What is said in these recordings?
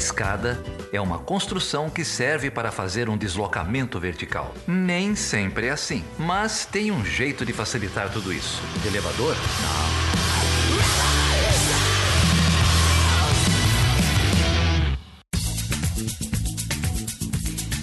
escada é uma construção que serve para fazer um deslocamento vertical. Nem sempre é assim, mas tem um jeito de facilitar tudo isso. De elevador? Não.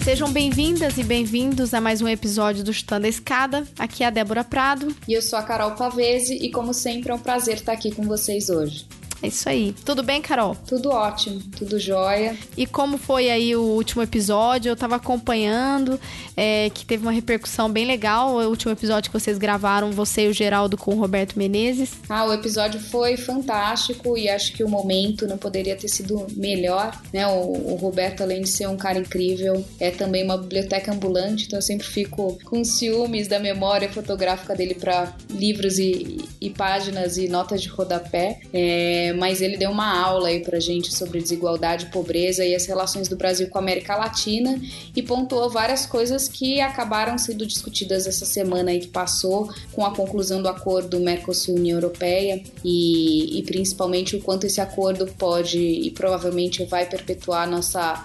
Sejam bem-vindas e bem-vindos a mais um episódio do Chutando a Escada. Aqui é a Débora Prado. E eu sou a Carol Pavese e, como sempre, é um prazer estar aqui com vocês hoje. É isso aí. Tudo bem, Carol? Tudo ótimo, tudo jóia. E como foi aí o último episódio? Eu tava acompanhando, é, que teve uma repercussão bem legal. O último episódio que vocês gravaram, você e o Geraldo com o Roberto Menezes. Ah, o episódio foi fantástico e acho que o momento não poderia ter sido melhor, né? O, o Roberto, além de ser um cara incrível, é também uma biblioteca ambulante, então eu sempre fico com ciúmes da memória fotográfica dele para livros e, e, páginas e notas de rodapé. É, mas ele deu uma aula aí pra gente sobre desigualdade, pobreza e as relações do Brasil com a América Latina e pontuou várias coisas que acabaram sendo discutidas essa semana aí que passou com a conclusão do acordo Mercosul-União Europeia e, e, principalmente o quanto esse acordo pode e provavelmente vai perpetuar nossa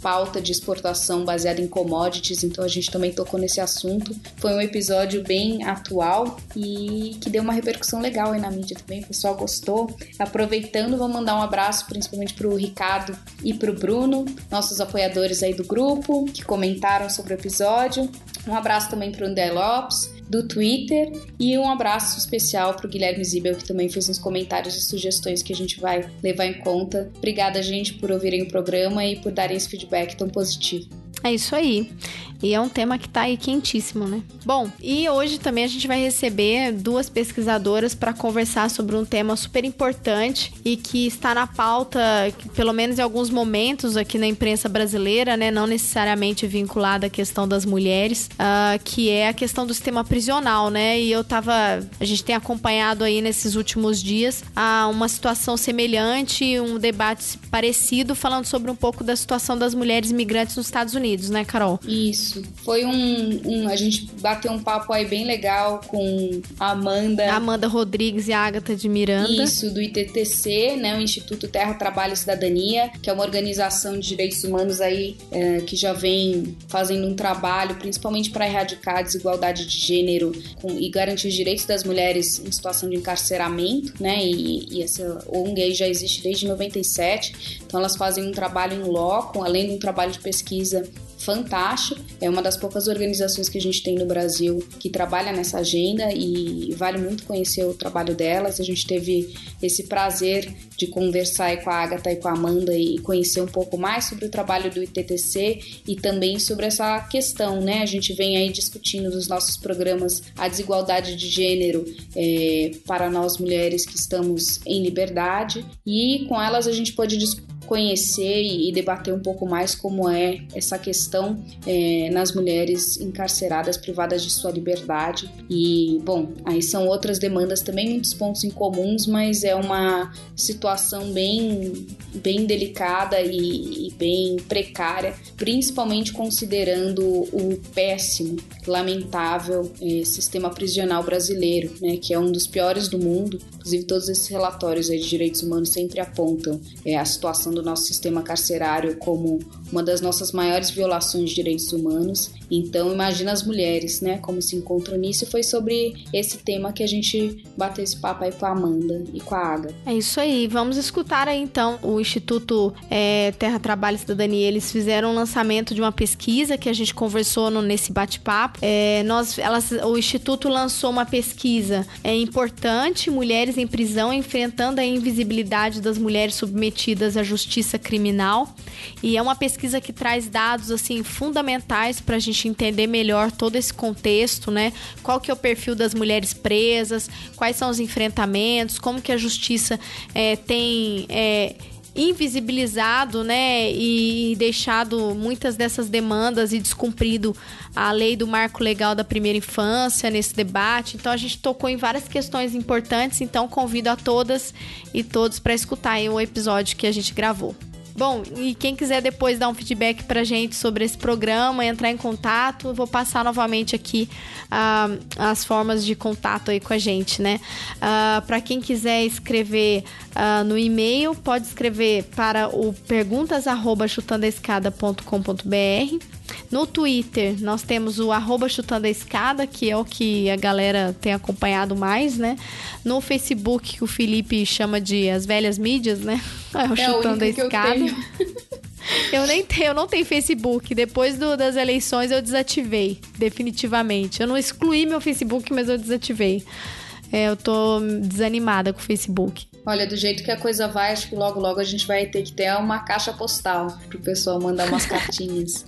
pauta de exportação baseada em commodities, então a gente também tocou nesse assunto. Foi um episódio bem atual e que deu uma repercussão legal aí na mídia também, o pessoal gostou. A Aproveitando, vou mandar um abraço principalmente para o Ricardo e para o Bruno, nossos apoiadores aí do grupo, que comentaram sobre o episódio. Um abraço também para o André Lopes, do Twitter, e um abraço especial para o Guilherme Zibel, que também fez uns comentários e sugestões que a gente vai levar em conta. Obrigada, gente, por ouvirem o programa e por darem esse feedback tão positivo. É isso aí. E é um tema que tá aí quentíssimo, né? Bom, e hoje também a gente vai receber duas pesquisadoras para conversar sobre um tema super importante e que está na pauta, pelo menos em alguns momentos aqui na imprensa brasileira, né? Não necessariamente vinculada à questão das mulheres, uh, que é a questão do sistema prisional, né? E eu tava. A gente tem acompanhado aí nesses últimos dias a uma situação semelhante, um debate parecido, falando sobre um pouco da situação das mulheres migrantes nos Estados Unidos, né, Carol? Isso. Isso. Foi um, um, A gente bateu um papo aí bem legal com a Amanda. Amanda Rodrigues e a Agatha de Miranda. Isso, do ITTC, né? O Instituto Terra, Trabalho e Cidadania, que é uma organização de direitos humanos aí é, que já vem fazendo um trabalho, principalmente para erradicar a desigualdade de gênero com, e garantir os direitos das mulheres em situação de encarceramento, né? E, e essa ONG aí já existe desde 97. Então elas fazem um trabalho em loco, além de um trabalho de pesquisa fantástico. É uma das poucas organizações que a gente tem no Brasil que trabalha nessa agenda e vale muito conhecer o trabalho delas. A gente teve esse prazer de conversar com a Agatha e com a Amanda e conhecer um pouco mais sobre o trabalho do ITTC e também sobre essa questão, né? A gente vem aí discutindo nos nossos programas a desigualdade de gênero é, para nós mulheres que estamos em liberdade e com elas a gente pode discutir conhecer e debater um pouco mais como é essa questão é, nas mulheres encarceradas, privadas de sua liberdade. E, bom, aí são outras demandas também, muitos pontos em comuns, mas é uma situação bem, bem delicada e, e bem precária, principalmente considerando o péssimo, lamentável é, sistema prisional brasileiro, né, que é um dos piores do mundo. Inclusive, todos esses relatórios de direitos humanos sempre apontam é, a situação do nosso sistema carcerário como uma das nossas maiores violações de direitos humanos. Então, imagina as mulheres, né, como se encontram nisso. Foi sobre esse tema que a gente bateu esse papo aí com a Amanda e com a Aga. É isso aí. Vamos escutar aí então o Instituto é, Terra, Trabalho e Cidadania. Eles fizeram um lançamento de uma pesquisa que a gente conversou no, nesse bate-papo. É, nós, elas, o Instituto lançou uma pesquisa é importante: mulheres em prisão enfrentando a invisibilidade das mulheres submetidas à justiça criminal. E é uma pesquisa pesquisa que traz dados assim fundamentais para a gente entender melhor todo esse contexto, né? Qual que é o perfil das mulheres presas, quais são os enfrentamentos, como que a justiça é, tem é, invisibilizado, né, e deixado muitas dessas demandas e descumprido a lei do marco legal da primeira infância nesse debate. Então a gente tocou em várias questões importantes, então convido a todas e todos para escutar o episódio que a gente gravou. Bom, e quem quiser depois dar um feedback pra gente sobre esse programa, entrar em contato, vou passar novamente aqui uh, as formas de contato aí com a gente, né? Uh, para quem quiser escrever uh, no e-mail, pode escrever para o perguntas@chutandoescada.com.br. No Twitter, nós temos o arroba chutando a escada, que é o que a galera tem acompanhado mais, né? No Facebook, que o Felipe chama de as velhas mídias, né? É o é chutando a escada. Eu, nem tenho, eu não tenho Facebook. Depois do, das eleições eu desativei, definitivamente. Eu não excluí meu Facebook, mas eu desativei. É, eu tô desanimada com o Facebook. Olha, do jeito que a coisa vai, acho que logo logo a gente vai ter que ter uma caixa postal pro pessoal mandar umas cartinhas.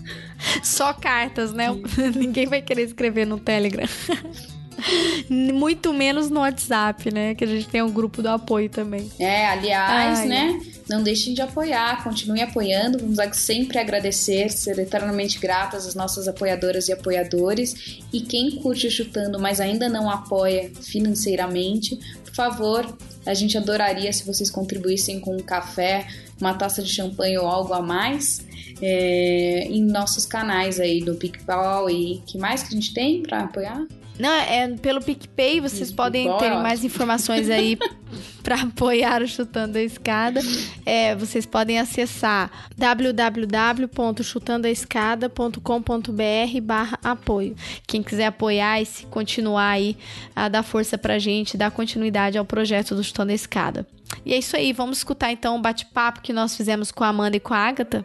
Só cartas, né? Ninguém vai querer escrever no Telegram. Muito menos no WhatsApp, né? Que a gente tem um grupo do apoio também. É, aliás, Ai. né? Não deixem de apoiar, continuem apoiando. Vamos sempre agradecer, ser eternamente gratas às nossas apoiadoras e apoiadores. E quem curte chutando, mas ainda não apoia financeiramente, favor, a gente adoraria se vocês contribuíssem com um café, uma taça de champanhe ou algo a mais é, em nossos canais aí do PicPau e que mais que a gente tem para apoiar? Não, é pelo PicPay, vocês podem ter mais informações aí para apoiar o Chutando a Escada. É, vocês podem acessar www.chutandoaescada.com.br barra apoio. Quem quiser apoiar e se continuar aí a dar força pra gente, dar continuidade ao projeto do Chutando a Escada. E é isso aí, vamos escutar então o bate-papo que nós fizemos com a Amanda e com a Agatha.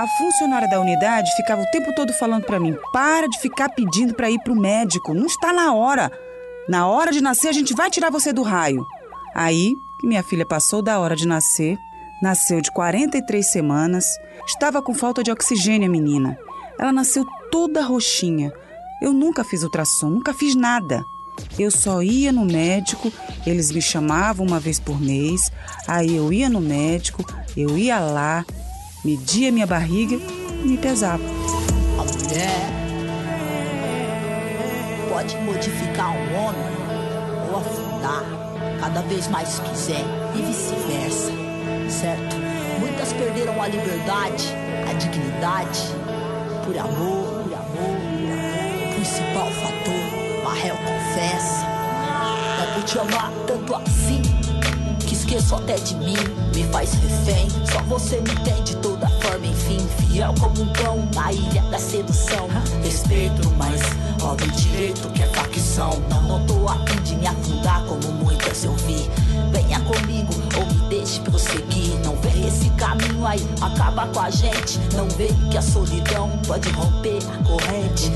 A funcionária da unidade ficava o tempo todo falando para mim: para de ficar pedindo para ir pro médico, não está na hora. Na hora de nascer, a gente vai tirar você do raio. Aí, minha filha passou da hora de nascer, nasceu de 43 semanas, estava com falta de oxigênio a menina. Ela nasceu toda roxinha. Eu nunca fiz ultrassom, nunca fiz nada. Eu só ia no médico, eles me chamavam uma vez por mês, aí eu ia no médico, eu ia lá, media minha barriga e me pesava. A mulher pode modificar um homem ou afundar cada vez mais quiser e vice-versa, certo? Muitas perderam a liberdade, a dignidade, por amor, por amor, por amor. O principal fator, Marrel confessa, é por te amar tanto assim esqueço até de mim, me faz refém. Só você me entende toda forma, enfim, fiel como um cão na ilha da sedução. Respeito, mas óbvio direito que é facção. Não, não tô afim de me afundar como muitas eu vi. Venha comigo ou me deixe prosseguir. Esse caminho aí, acaba com a gente. Não vê que a solidão pode romper a corrente.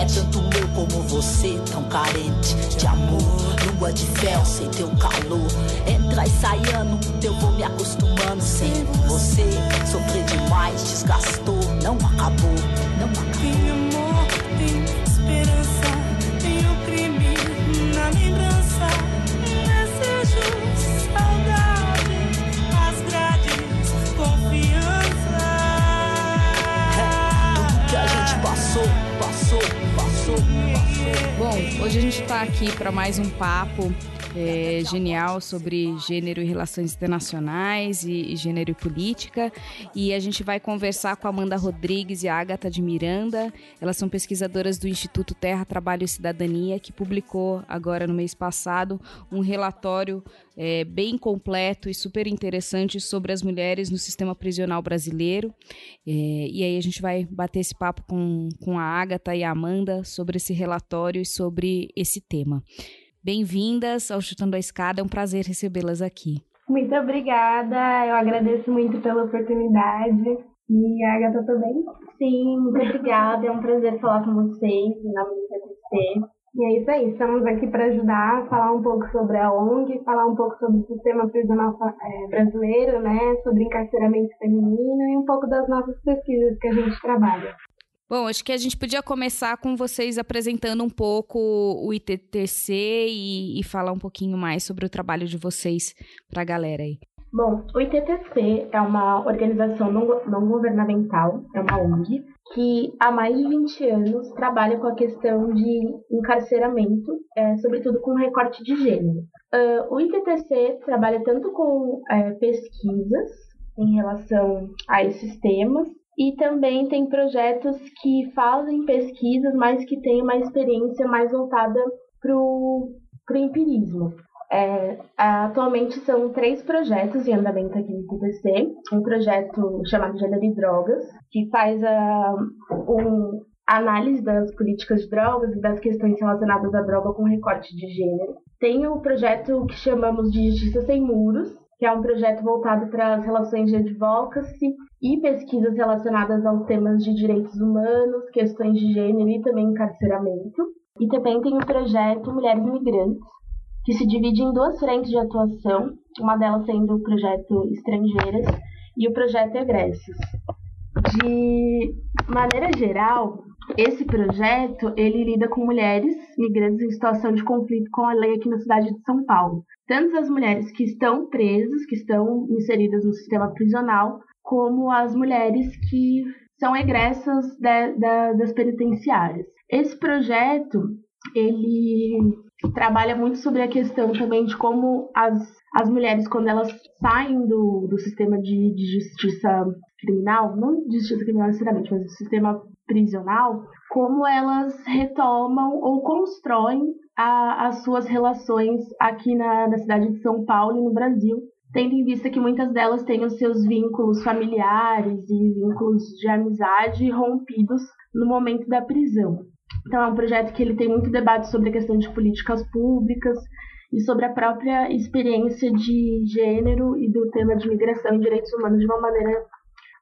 É tanto eu como você, tão carente de amor. Lua de fel sem teu calor. Entra e sai ano, eu vou me acostumando sem você. Sofrer demais, desgastou, não acabou, não acabou. Bom, hoje a gente tá aqui para mais um papo é, genial sobre gênero e relações internacionais e, e, gênero e política. E a gente vai conversar com Amanda Rodrigues e a Agatha de Miranda. Elas são pesquisadoras do Instituto Terra, Trabalho e Cidadania, que publicou agora no mês passado um relatório é, bem completo e super interessante sobre as mulheres no sistema prisional brasileiro. É, e aí a gente vai bater esse papo com, com a Agatha e a Amanda sobre esse relatório e sobre esse tema. Bem-vindas ao Chutando a Escada, é um prazer recebê-las aqui. Muito obrigada, eu agradeço muito pela oportunidade. E a Agatha também? Sim, muito obrigada, é um prazer falar com vocês, em nome do CPC. E é isso aí, estamos aqui para ajudar, falar um pouco sobre a ONG, falar um pouco sobre o sistema prisional é, brasileiro, né, sobre encarceramento feminino e um pouco das nossas pesquisas que a gente trabalha. Bom, acho que a gente podia começar com vocês apresentando um pouco o ITTC e, e falar um pouquinho mais sobre o trabalho de vocês para a galera aí. Bom, o ITTC é uma organização não, não governamental, é uma ONG, que há mais de 20 anos trabalha com a questão de encarceramento, é, sobretudo com recorte de gênero. Uh, o ITTC trabalha tanto com é, pesquisas em relação a esses temas, e também tem projetos que fazem pesquisas, mas que têm uma experiência mais voltada para o empirismo. É, atualmente são três projetos em andamento aqui no ITTC. Um projeto chamado Gênero e Drogas, que faz a um, análise das políticas de drogas e das questões relacionadas à droga com recorte de gênero. Tem o projeto que chamamos de Justiça Sem Muros, que é um projeto voltado para as relações de advocacy e pesquisas relacionadas aos temas de direitos humanos, questões de gênero e também encarceramento. E também tem o projeto Mulheres Migrantes, que se divide em duas frentes de atuação, uma delas sendo o projeto Estrangeiras e o projeto Egressos. De maneira geral, esse projeto ele lida com mulheres migrantes em situação de conflito com a lei aqui na cidade de São Paulo. Tanto as mulheres que estão presas, que estão inseridas no sistema prisional, como as mulheres que são egressas de, de, das penitenciárias. Esse projeto ele trabalha muito sobre a questão também de como as, as mulheres, quando elas saem do, do sistema de, de justiça criminal, não de justiça criminal necessariamente, mas do sistema prisional, como elas retomam ou constroem a, as suas relações aqui na, na cidade de São Paulo e no Brasil, tendo em vista que muitas delas têm os seus vínculos familiares e vínculos de amizade rompidos no momento da prisão. Então é um projeto que ele tem muito debate sobre a questão de políticas públicas e sobre a própria experiência de gênero e do tema de migração e direitos humanos de uma maneira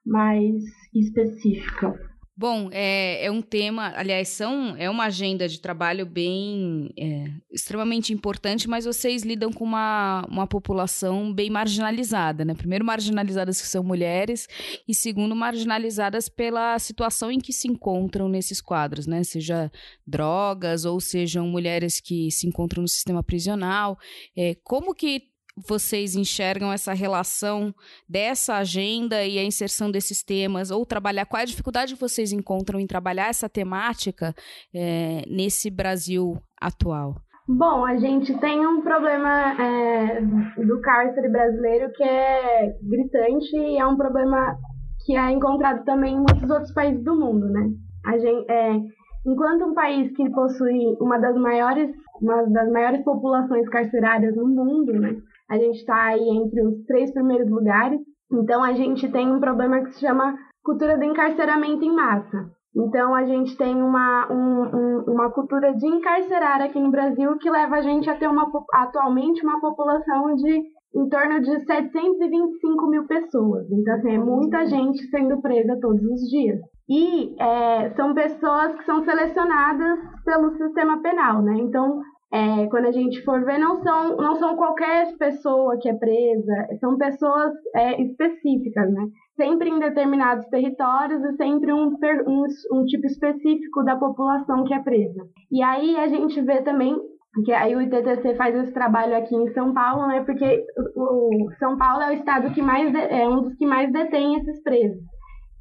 mais específica. Bom, é, é um tema, aliás, são, é uma agenda de trabalho bem é, extremamente importante, mas vocês lidam com uma, uma população bem marginalizada, né? Primeiro, marginalizadas que são mulheres, e segundo, marginalizadas pela situação em que se encontram nesses quadros, né? Seja drogas ou sejam mulheres que se encontram no sistema prisional. É, como que vocês enxergam essa relação dessa agenda e a inserção desses temas, ou trabalhar, qual é a dificuldade que vocês encontram em trabalhar essa temática é, nesse Brasil atual? Bom, a gente tem um problema é, do cárcere brasileiro que é gritante e é um problema que é encontrado também em muitos outros países do mundo, né? A gente, é, enquanto um país que possui uma das maiores, uma das maiores populações carcerárias no mundo, né? A gente está aí entre os três primeiros lugares. Então, a gente tem um problema que se chama cultura do encarceramento em massa. Então, a gente tem uma, um, um, uma cultura de encarcerar aqui no Brasil que leva a gente a ter uma, atualmente uma população de em torno de 725 mil pessoas. Então, assim, é muita gente sendo presa todos os dias. E é, são pessoas que são selecionadas pelo sistema penal, né? Então, é, quando a gente for ver, não são, não são qualquer pessoa que é presa, são pessoas é, específicas, né? Sempre em determinados territórios e sempre um, um, um tipo específico da população que é presa. E aí a gente vê também que aí o ITTC faz esse trabalho aqui em São Paulo, né? Porque o São Paulo é o estado que mais é um dos que mais detém esses presos.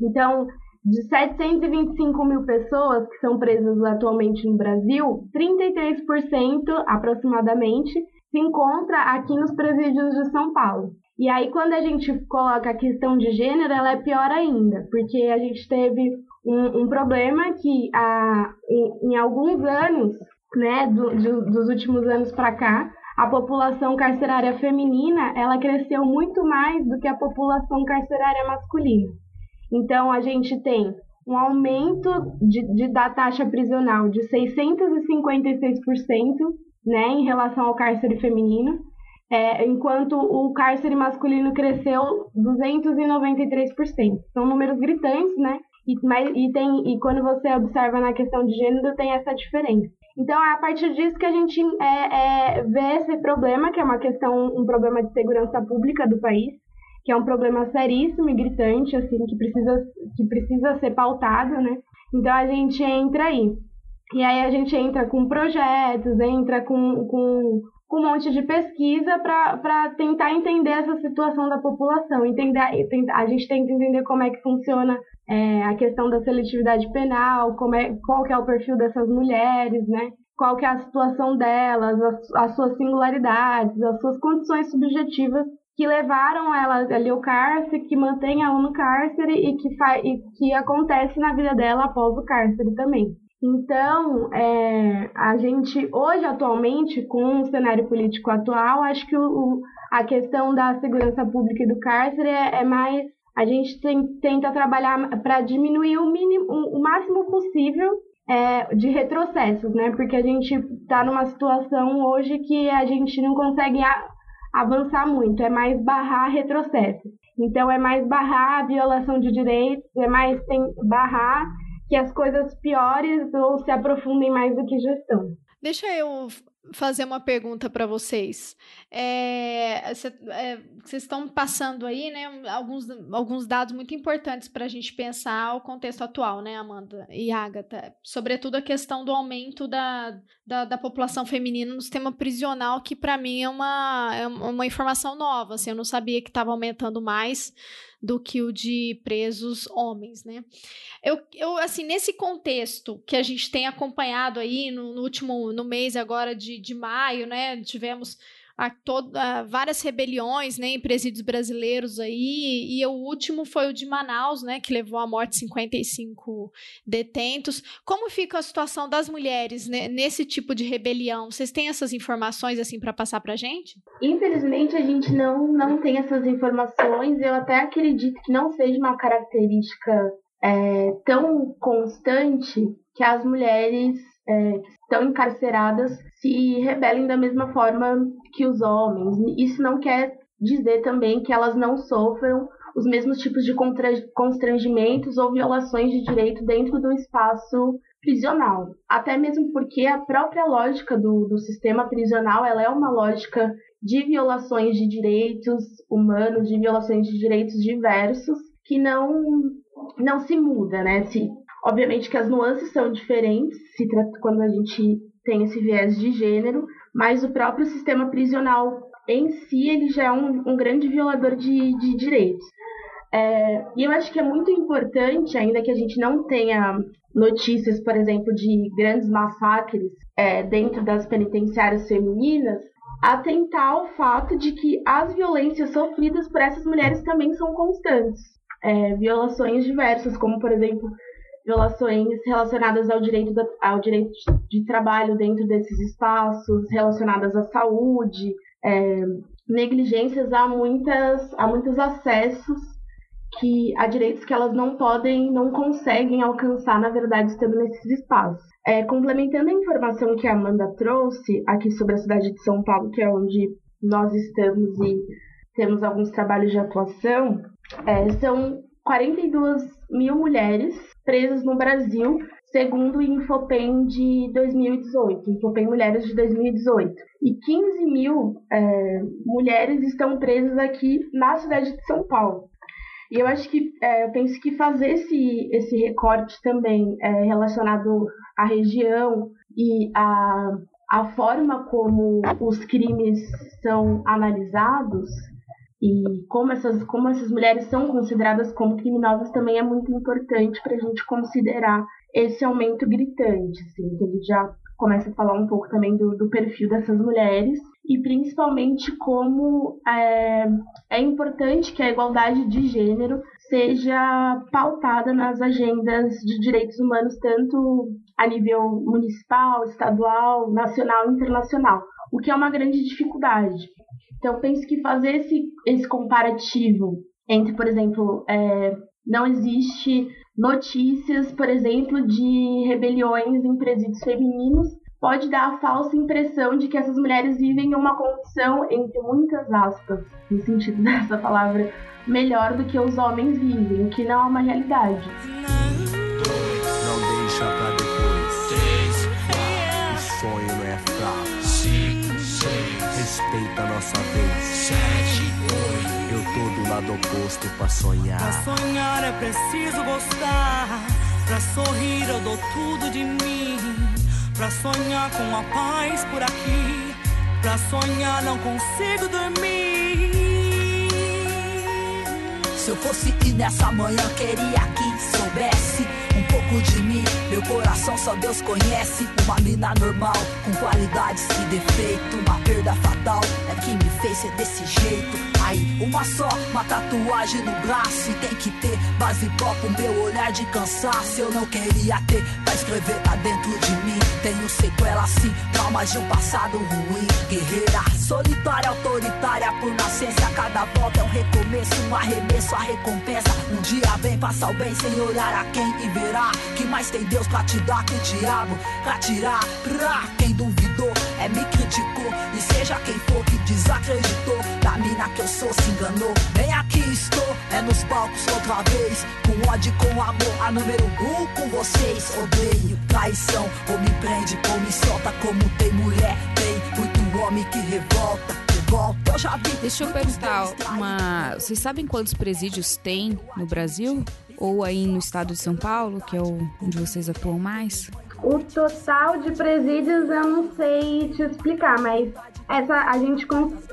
Então, de 725 mil pessoas que são presas atualmente no Brasil, 33% aproximadamente se encontra aqui nos presídios de São Paulo. E aí, quando a gente coloca a questão de gênero, ela é pior ainda, porque a gente teve um, um problema que a, em, em, alguns anos, né, do, dos últimos anos para cá, a população carcerária feminina ela cresceu muito mais do que a população carcerária masculina. Então, a gente tem um aumento de, de, da taxa prisional de 656% né, em relação ao cárcere feminino, é, enquanto o cárcere masculino cresceu 293%. São números gritantes, né? E, mas, e, tem, e quando você observa na questão de gênero, tem essa diferença. Então, é a partir disso que a gente é, é, vê esse problema, que é uma questão, um problema de segurança pública do país, que é um problema seríssimo e gritante, assim, que precisa, que precisa ser pautado, né? Então a gente entra aí. E aí a gente entra com projetos, entra com, com, com um monte de pesquisa para tentar entender essa situação da população. Entender, a gente que entender como é que funciona é, a questão da seletividade penal, como é, qual que é o perfil dessas mulheres, né? Qual que é a situação delas, as, as suas singularidades, as suas condições subjetivas que levaram ela ali ao cárcere, que mantém ela no cárcere e que, e que acontece na vida dela após o cárcere também. Então, é, a gente, hoje, atualmente, com o cenário político atual, acho que o, a questão da segurança pública e do cárcere é, é mais. A gente tem, tenta trabalhar para diminuir o, mínimo, o máximo possível é, de retrocessos, né? Porque a gente está numa situação hoje que a gente não consegue avançar muito, é mais barrar retrocesso. Então, é mais barrar a violação de direitos, é mais barrar que as coisas piores ou se aprofundem mais do que já estão. Deixa eu fazer uma pergunta para vocês. É, cê, é, vocês estão passando aí, né, alguns, alguns dados muito importantes para a gente pensar o contexto atual, né, Amanda e Agatha? Sobretudo a questão do aumento da, da, da população feminina no sistema prisional, que para mim é uma, é uma informação nova. Assim, eu não sabia que estava aumentando mais do que o de presos homens, né? Eu, eu assim, nesse contexto que a gente tem acompanhado aí no, no último, no mês agora de, de maio, né? Tivemos a, várias rebeliões né, em presídios brasileiros aí, e o último foi o de Manaus, né, que levou à morte 55 detentos. Como fica a situação das mulheres né, nesse tipo de rebelião? Vocês têm essas informações assim para passar para gente? Infelizmente a gente não, não tem essas informações. Eu até acredito que não seja uma característica é, tão constante que as mulheres é, que estão encarceradas se rebelem da mesma forma que os homens. Isso não quer dizer também que elas não sofram os mesmos tipos de constrangimentos ou violações de direito dentro do espaço prisional. Até mesmo porque a própria lógica do, do sistema prisional ela é uma lógica de violações de direitos humanos, de violações de direitos diversos, que não, não se muda, né? Se, obviamente que as nuances são diferentes se quando a gente tem esse viés de gênero, mas o próprio sistema prisional em si ele já é um, um grande violador de, de direitos. É, e eu acho que é muito importante, ainda que a gente não tenha notícias, por exemplo, de grandes massacres é, dentro das penitenciárias femininas, atentar ao fato de que as violências sofridas por essas mulheres também são constantes. É, violações diversas, como, por exemplo, violações relacionadas ao direito, da, ao direito de trabalho dentro desses espaços, relacionadas à saúde, é, negligências a, muitas, a muitos acessos que a direitos que elas não podem, não conseguem alcançar, na verdade, estando nesses espaços. É, complementando a informação que a Amanda trouxe aqui sobre a cidade de São Paulo, que é onde nós estamos e temos alguns trabalhos de atuação, é, são 42 mil mulheres presas no Brasil, segundo o Infopem de 2018, Infopem Mulheres de 2018. E 15 mil é, mulheres estão presas aqui na cidade de São Paulo. E eu acho que, é, eu penso que fazer esse, esse recorte também é, relacionado à região e à, à forma como os crimes são analisados e como essas, como essas mulheres são consideradas como criminosas também é muito importante para a gente considerar esse aumento gritante, assim, que gente já começa a falar um pouco também do, do perfil dessas mulheres e principalmente como é, é importante que a igualdade de gênero seja pautada nas agendas de direitos humanos, tanto a nível municipal, estadual, nacional e internacional, o que é uma grande dificuldade. Então, penso que fazer esse, esse comparativo entre, por exemplo, é, não existe notícias, por exemplo, de rebeliões em presídios femininos, pode dar a falsa impressão de que essas mulheres vivem em uma condição, entre muitas aspas, no sentido dessa palavra, melhor do que os homens vivem, o que não é uma realidade. Não deixa pra nossa vez. Sete, oito. Eu tô do lado oposto pra sonhar. Pra sonhar é preciso gostar. Pra sorrir eu dou tudo de mim. Pra sonhar com a paz por aqui. Pra sonhar não consigo dormir. Se eu fosse ir nessa manhã, queria que soubesse um pouco de mim. Meu coração só Deus conhece. Uma mina normal, com qualidades e defeito. Uma perda fatal é que me fez ser desse jeito. Aí, uma só, uma tatuagem no braço. E tem que ter base própria, meu olhar de cansaço. Eu não queria ter pra escrever lá dentro de mim. Tenho sequela assim, traumas de um passado ruim. Guerreira, solitária, autoritária por nascença. Cada volta é um recomeço, um arremesso, a recompensa. Um dia vem passar o bem sem olhar a quem e verá que mais tem Deus pra te dar que o diabo pra tirar. Pra quem duvidou, me criticou. E seja quem for que desacreditou da mina que eu sou, se enganou. Bem aqui estou, é nos palcos outra vez. Com ódio com amor, a número um com vocês. Odeio traição, ou me prende, ou me solta. Como tem mulher, tem muito homem que revolta. Revolta, eu já vi. Deixa eu perguntar, uma... vocês sabem quantos presídios tem no Brasil? Ou aí no estado de São Paulo, que é o... onde vocês atuam mais? O total de presídios eu não sei te explicar, mas essa a gente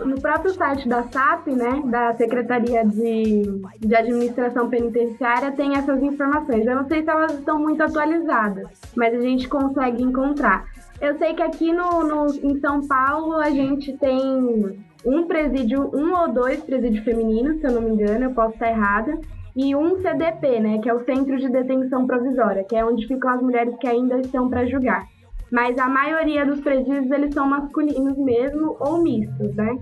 no próprio site da SAP, né, da Secretaria de, de Administração Penitenciária, tem essas informações. Eu não sei se elas estão muito atualizadas, mas a gente consegue encontrar. Eu sei que aqui no, no- em São Paulo a gente tem um presídio, um ou dois presídios femininos, se eu não me engano, eu posso estar errada e um CDP, né, que é o Centro de Detenção Provisória, que é onde ficam as mulheres que ainda estão para julgar. Mas a maioria dos presídios eles são masculinos mesmo ou mistos, né?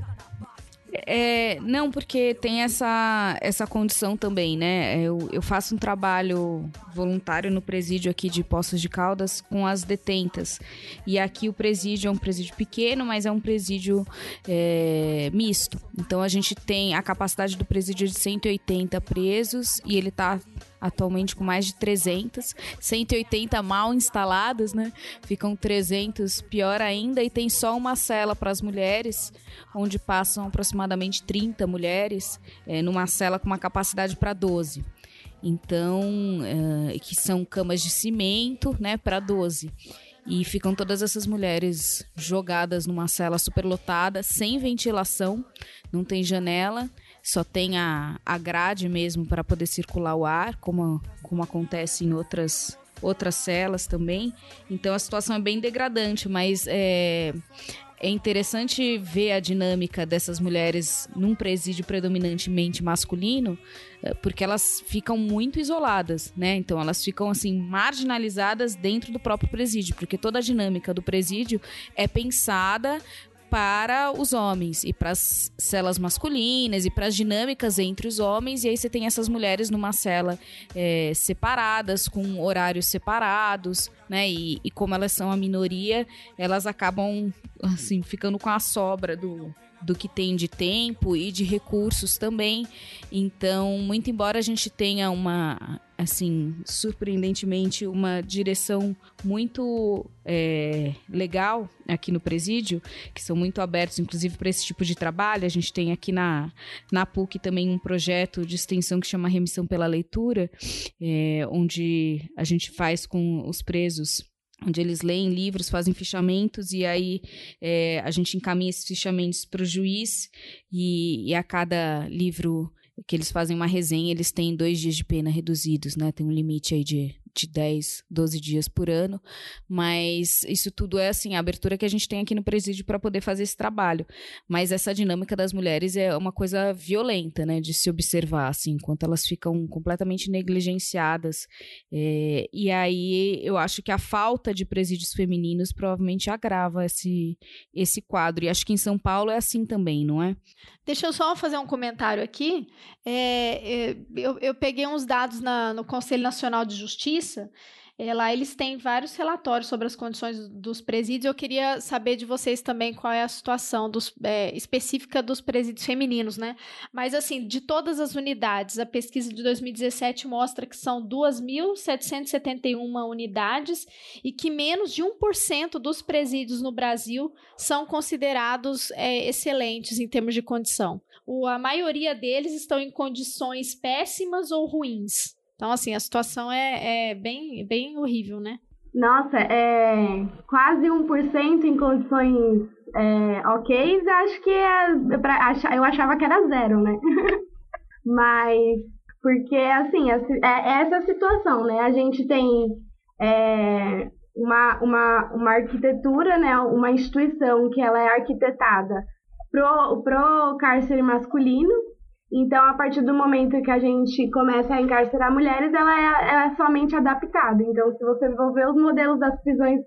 É, não, porque tem essa, essa condição também, né? Eu, eu faço um trabalho voluntário no presídio aqui de Poços de Caldas com as detentas. E aqui o presídio é um presídio pequeno, mas é um presídio é, misto. Então a gente tem a capacidade do presídio de 180 presos e ele tá atualmente com mais de 300, 180 mal instalados, né? Ficam 300 pior ainda e tem só uma cela para as mulheres, onde passam aproximadamente 30 mulheres, é, numa cela com uma capacidade para 12. Então, é, que são camas de cimento, né, para 12. E ficam todas essas mulheres jogadas numa cela superlotada, sem ventilação, não tem janela, só tem a, a grade mesmo para poder circular o ar, como, como acontece em outras, outras celas também. Então a situação é bem degradante, mas é, é interessante ver a dinâmica dessas mulheres num presídio predominantemente masculino, eh, porque elas ficam muito isoladas, né? Então elas ficam assim marginalizadas dentro do próprio presídio, porque toda a dinâmica do presídio é pensada para os homens e para as celas masculinas e para as dinâmicas entre os homens. E aí você tem essas mulheres numa cela eh, separadas com horários separados né? E, e como elas são a minoria elas acabam assim ficando com a sobra do do que tem de tempo e de recursos também. Então, muito embora a gente tenha uma, assim, surpreendentemente, uma direção muito é, legal aqui no presídio, que são muito abertos, inclusive, para esse tipo de trabalho. A gente tem aqui na, na PUC também um projeto de extensão que chama Remissão pela Leitura, é, onde a gente faz com os presos onde eles leem livros, fazem fichamentos e aí é, a gente encaminha esses fichamentos para o juiz e, e, a cada livro que eles fazem uma resenha, eles têm dois dias de pena reduzidos, né? Tem um limite aí de, de 10, 12 dias por ano, mas isso tudo é assim, a abertura que a gente tem aqui no presídio para poder fazer esse trabalho. Mas essa dinâmica das mulheres é uma coisa violenta, né, de se observar, assim, enquanto elas ficam completamente negligenciadas. É, e aí eu acho que a falta de presídios femininos provavelmente agrava esse, esse quadro. E acho que em São Paulo é assim também, não é? Deixa eu só fazer um comentário aqui. É, é, eu, eu, peguei uns dados na, no Conselho Nacional de Justiça. É, lá eles têm vários relatórios sobre as condições dos presídios. Eu queria saber de vocês também qual é a situação dos, é, específica dos presídios femininos, né? Mas, assim, de todas as unidades, a pesquisa de 2017 mostra que são 2.771 unidades e que menos de 1% dos presídios no Brasil são considerados é, excelentes em termos de condição. O, a maioria deles estão em condições péssimas ou ruins. Então, assim, a situação é, é bem, bem horrível, né? Nossa, é quase 1% em condições é, ok, acho que é pra, ach, eu achava que era zero, né? Mas, porque assim, é, é essa situação, né? A gente tem é, uma, uma, uma arquitetura, né? Uma instituição que ela é arquitetada pro, pro cárcere masculino, então, a partir do momento que a gente começa a encarcerar mulheres, ela é, ela é somente adaptada. Então, se você for ver os modelos das prisões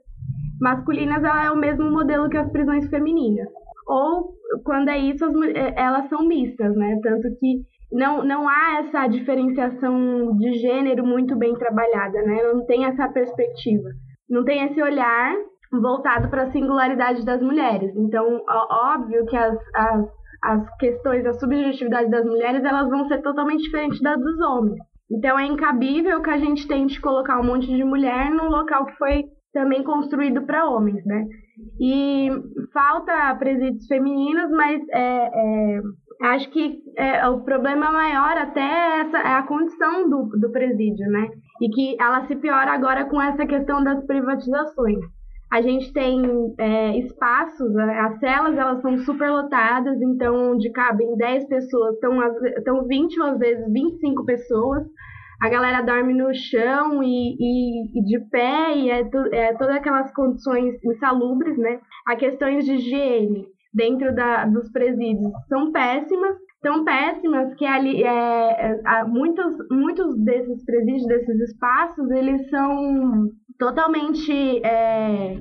masculinas, ela é o mesmo modelo que as prisões femininas. Ou, quando é isso, as, é, elas são mistas, né? Tanto que não, não há essa diferenciação de gênero muito bem trabalhada, né? Não tem essa perspectiva. Não tem esse olhar voltado para a singularidade das mulheres. Então, óbvio que as, as as questões, a subjetividade das mulheres, elas vão ser totalmente diferentes das dos homens. Então é incabível que a gente tente colocar um monte de mulher num local que foi também construído para homens, né? E falta presídios femininos, mas é, é, acho que é, o problema maior até é, essa, é a condição do, do presídio, né? E que ela se piora agora com essa questão das privatizações. A gente tem é, espaços, né? as celas elas são superlotadas, então onde cabem 10 pessoas, estão, estão 20 ou às vezes 25 pessoas. A galera dorme no chão e, e, e de pé, e é, é todas aquelas condições insalubres, né? As questões de higiene dentro da, dos presídios são péssimas, tão péssimas que ali é, é, muitos, muitos desses presídios, desses espaços, eles são totalmente é,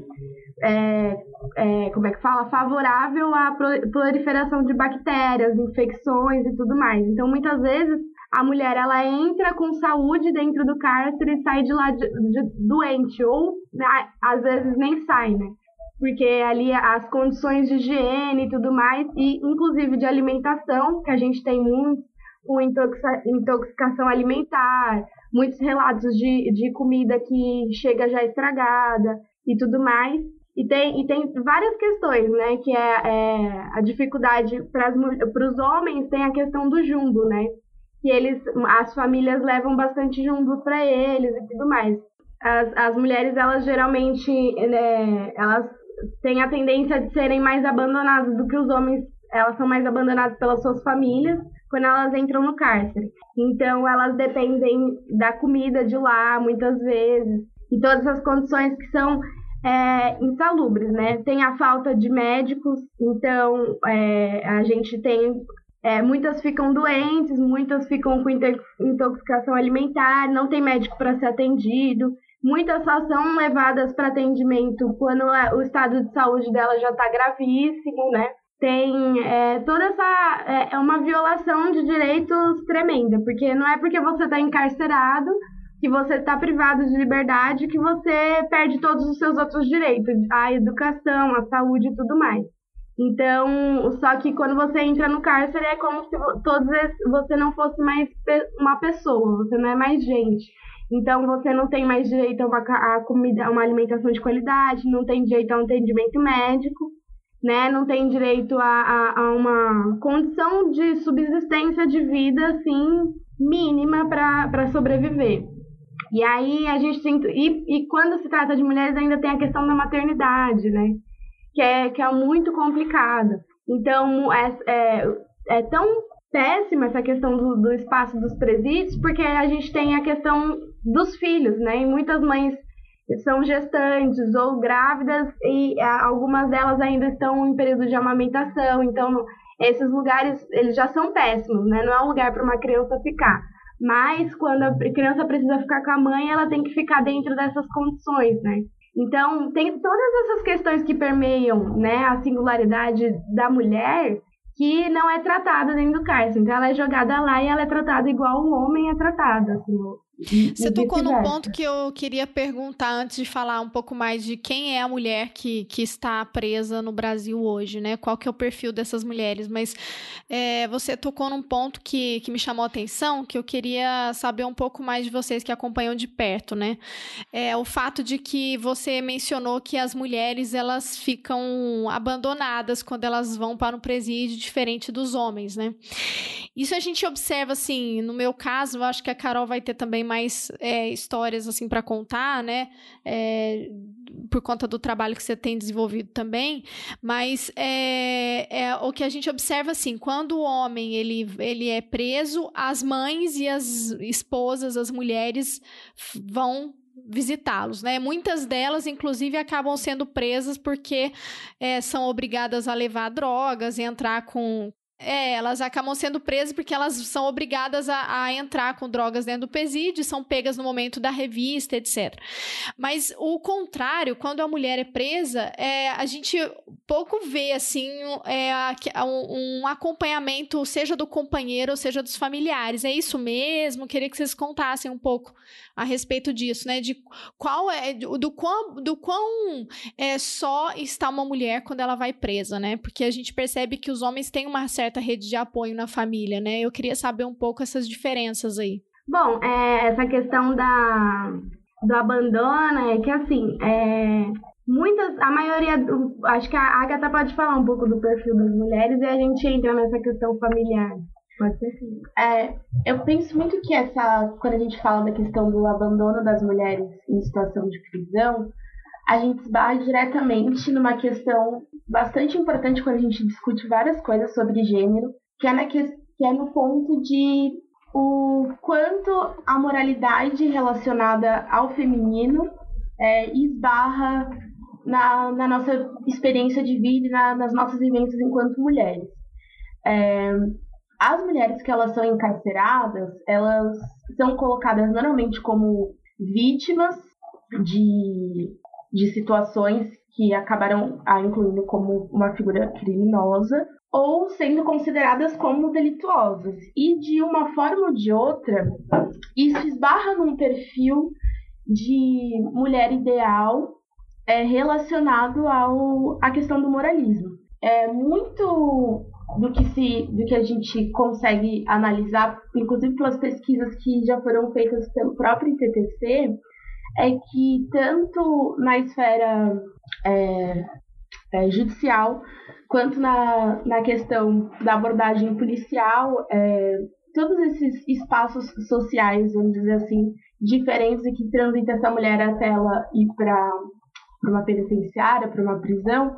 é, é, como é que fala favorável à proliferação de bactérias, infecções e tudo mais. Então, muitas vezes a mulher ela entra com saúde dentro do cárcere e sai de lá de, de, doente ou né, às vezes nem sai, né? Porque ali as condições de higiene e tudo mais e inclusive de alimentação que a gente tem muito com intoxicação alimentar, muitos relatos de, de comida que chega já estragada e tudo mais. E tem, e tem várias questões, né? Que é, é a dificuldade para os homens, tem a questão do jumbo, né? Que eles, as famílias levam bastante jumbo para eles e tudo mais. As, as mulheres, elas geralmente, né, elas têm a tendência de serem mais abandonadas do que os homens. Elas são mais abandonadas pelas suas famílias quando elas entram no cárcere. Então, elas dependem da comida de lá, muitas vezes, e todas as condições que são é, insalubres, né? Tem a falta de médicos, então é, a gente tem. É, muitas ficam doentes, muitas ficam com intoxicação alimentar, não tem médico para ser atendido. Muitas só são levadas para atendimento quando o estado de saúde dela já está gravíssimo, né? Tem é, toda essa é, é, uma violação de direitos tremenda, porque não é porque você está encarcerado que você está privado de liberdade que você perde todos os seus outros direitos, a educação, a saúde e tudo mais. Então, só que quando você entra no cárcere é como se todos você não fosse mais uma pessoa, você não é mais gente. Então você não tem mais direito a uma a comida, a uma alimentação de qualidade, não tem direito a um atendimento médico né, não tem direito a, a, a uma condição de subsistência de vida, assim, mínima para sobreviver. E aí a gente tem. E, e quando se trata de mulheres, ainda tem a questão da maternidade, né? Que é, que é muito complicada. Então, é, é, é tão péssima essa questão do, do espaço dos presídios, porque a gente tem a questão dos filhos, né? E muitas mães são gestantes ou grávidas e ah, algumas delas ainda estão em período de amamentação, então esses lugares eles já são péssimos, né? Não é um lugar para uma criança ficar. Mas quando a criança precisa ficar com a mãe, ela tem que ficar dentro dessas condições, né? Então, tem todas essas questões que permeiam né, a singularidade da mulher que não é tratada dentro do cárcere. Então, ela é jogada lá e ela é tratada igual o homem é tratado. Assim, você tocou num ponto que eu queria perguntar antes de falar um pouco mais de quem é a mulher que, que está presa no Brasil hoje, né? Qual que é o perfil dessas mulheres? Mas é, você tocou num ponto que, que me chamou a atenção, que eu queria saber um pouco mais de vocês que acompanham de perto, né? É o fato de que você mencionou que as mulheres elas ficam abandonadas quando elas vão para um presídio diferente dos homens, né? Isso a gente observa, assim, no meu caso, eu acho que a Carol vai ter também mais é, histórias, assim, para contar, né? É, por conta do trabalho que você tem desenvolvido também, mas é, é, o que a gente observa, assim, quando o homem, ele, ele é preso, as mães e as esposas, as mulheres vão visitá-los, né? Muitas delas, inclusive, acabam sendo presas porque é, são obrigadas a levar drogas entrar com, é, elas acabam sendo presas porque elas são obrigadas a, a, entrar com drogas dentro do presídio, são pegas no momento da revista, etc. Mas o contrário, quando a mulher é presa, é, a gente pouco vê assim é, um, um acompanhamento, seja do companheiro seja dos familiares. É isso mesmo? Queria que vocês contassem um pouco a respeito disso, né? De qual é do quão, do quão é, só está uma mulher quando ela vai presa, né? Porque a gente percebe que os homens têm uma certa rede de apoio na família, né? Eu queria saber um pouco essas diferenças aí. Bom, é, essa questão da do abandono é que assim, é, muitas, a maioria, do, acho que a Agatha pode falar um pouco do perfil das mulheres e a gente entra nessa questão familiar. É, eu penso muito que essa, quando a gente fala da questão do abandono das mulheres em situação de prisão, a gente esbarra diretamente numa questão bastante importante quando a gente discute várias coisas sobre gênero, que é, na que, que é no ponto de o quanto a moralidade relacionada ao feminino é, esbarra na, na, nossa experiência de vida, na, nas nossas vivências enquanto mulheres. É, as mulheres que elas são encarceradas, elas são colocadas normalmente como vítimas de, de situações que acabaram a incluindo como uma figura criminosa ou sendo consideradas como delituosas. E de uma forma ou de outra, isso esbarra num perfil de mulher ideal é, relacionado ao, à questão do moralismo. É muito do que se do que a gente consegue analisar, inclusive pelas pesquisas que já foram feitas pelo próprio ITTC, é que tanto na esfera é, é, judicial quanto na, na questão da abordagem policial, é, todos esses espaços sociais, vamos dizer assim, diferentes e que transita essa mulher até ela ir para uma penitenciária, para uma prisão,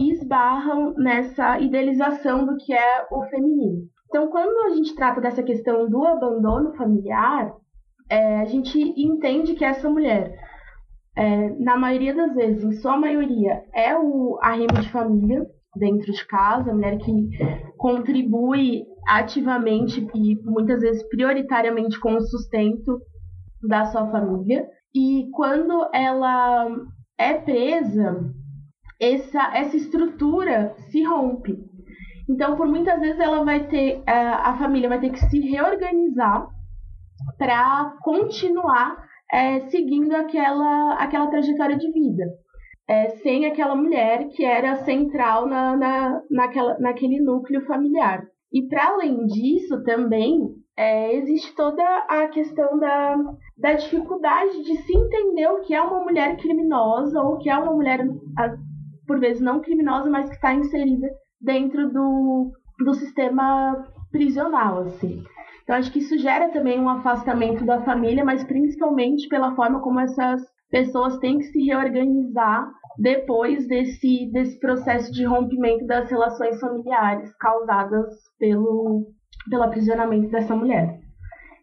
esbarram nessa idealização do que é o feminino. Então, quando a gente trata dessa questão do abandono familiar, é, a gente entende que essa mulher, é, na maioria das vezes, em sua maioria, é o arrimo de família dentro de casa, a mulher que contribui ativamente e muitas vezes prioritariamente com o sustento da sua família. E quando ela é presa, essa, essa estrutura se rompe. Então, por muitas vezes, ela vai ter, a família vai ter que se reorganizar para continuar é, seguindo aquela, aquela trajetória de vida. É, sem aquela mulher que era central na, na, naquela, naquele núcleo familiar. E para além disso, também é, existe toda a questão da, da dificuldade de se entender o que é uma mulher criminosa ou o que é uma mulher por vezes não criminosa, mas que está inserida dentro do, do sistema prisional, assim. Então acho que isso gera também um afastamento da família, mas principalmente pela forma como essas pessoas têm que se reorganizar depois desse, desse processo de rompimento das relações familiares causadas pelo, pelo aprisionamento dessa mulher.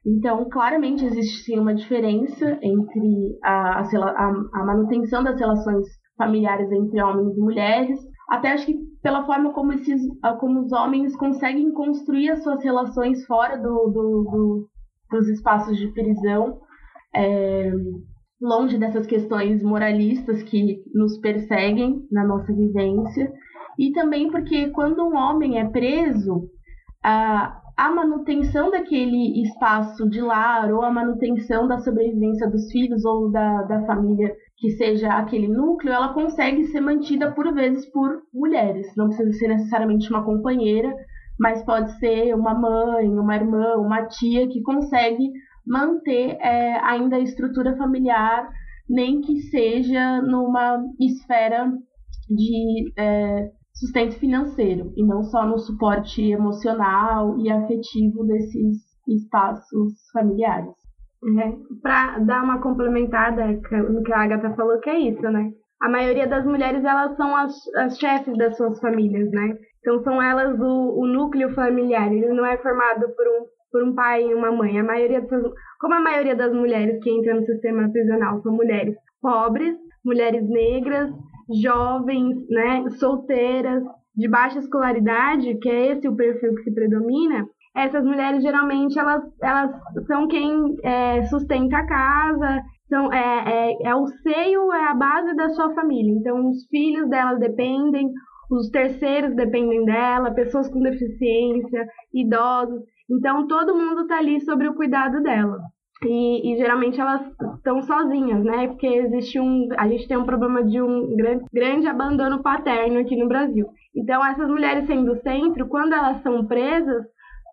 Então, claramente existe sim uma diferença entre a, a, a manutenção das relações familiares entre homens e mulheres. Até acho que pela forma como, esses, ah, como os homens conseguem construir as suas relações fora do, do, do dos espaços de prisão, é, longe dessas questões moralistas que nos perseguem na nossa vivência. E também porque quando um homem é preso, a, a manutenção daquele espaço de lar ou a manutenção da sobrevivência dos filhos ou da, da família que seja aquele núcleo, ela consegue ser mantida por vezes por mulheres. Não precisa ser necessariamente uma companheira, mas pode ser uma mãe, uma irmã, uma tia que consegue manter é, ainda a estrutura familiar, nem que seja numa esfera de é, sustento financeiro e não só no suporte emocional e afetivo desses espaços familiares. É, para dar uma complementada no que a Agatha falou, que é isso, né? A maioria das mulheres, elas são as, as chefes das suas famílias, né? Então, são elas o, o núcleo familiar. Ele não é formado por um, por um pai e uma mãe. A maioria, como a maioria das mulheres que entram no sistema prisional são mulheres pobres, mulheres negras, jovens, né, solteiras, de baixa escolaridade, que é esse o perfil que se predomina, essas mulheres geralmente elas, elas são quem é, sustenta a casa, são, é, é, é o seio, é a base da sua família. Então, os filhos delas dependem, os terceiros dependem dela, pessoas com deficiência, idosos. Então, todo mundo está ali sobre o cuidado dela. E, e, geralmente elas estão sozinhas, né? Porque existe um. A gente tem um problema de um grande, grande abandono paterno aqui no Brasil. Então, essas mulheres sendo centro, quando elas são presas,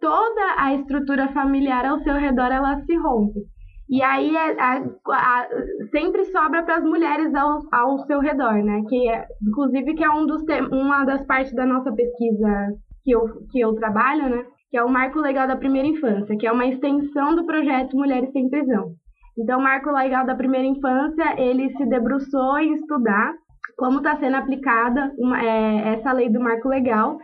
toda a estrutura familiar ao seu redor ela se rompe. E aí é, a, a, sempre sobra para as mulheres ao, ao seu redor, né? Que é, inclusive que é um dos uma das partes da nossa pesquisa que eu, que eu trabalho, né? Que é o Marco Legal da Primeira Infância, que é uma extensão do projeto Mulheres Sem Prisão. Então, o Marco Legal da Primeira Infância, ele se debruçou em estudar como está sendo aplicada uma, é, essa lei do Marco Legal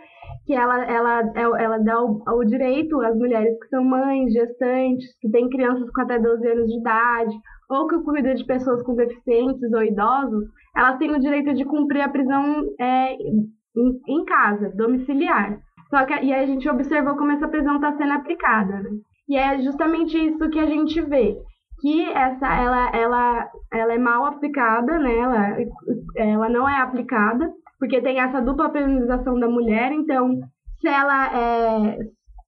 que ela, ela, ela dá o, o, direito às mulheres que são mães, gestantes, que têm crianças com até 12 anos de idade, ou que cuidam de pessoas com deficientes ou idosos, elas têm o direito de cumprir a prisão é, em, em, casa, domiciliar. Só que e aí a gente observou como essa prisão está sendo aplicada, né? E é justamente isso que a gente vê, que essa ela, ela, ela é mal aplicada, né? Ela, ela não é aplicada porque tem essa dupla penalização da mulher, então se ela é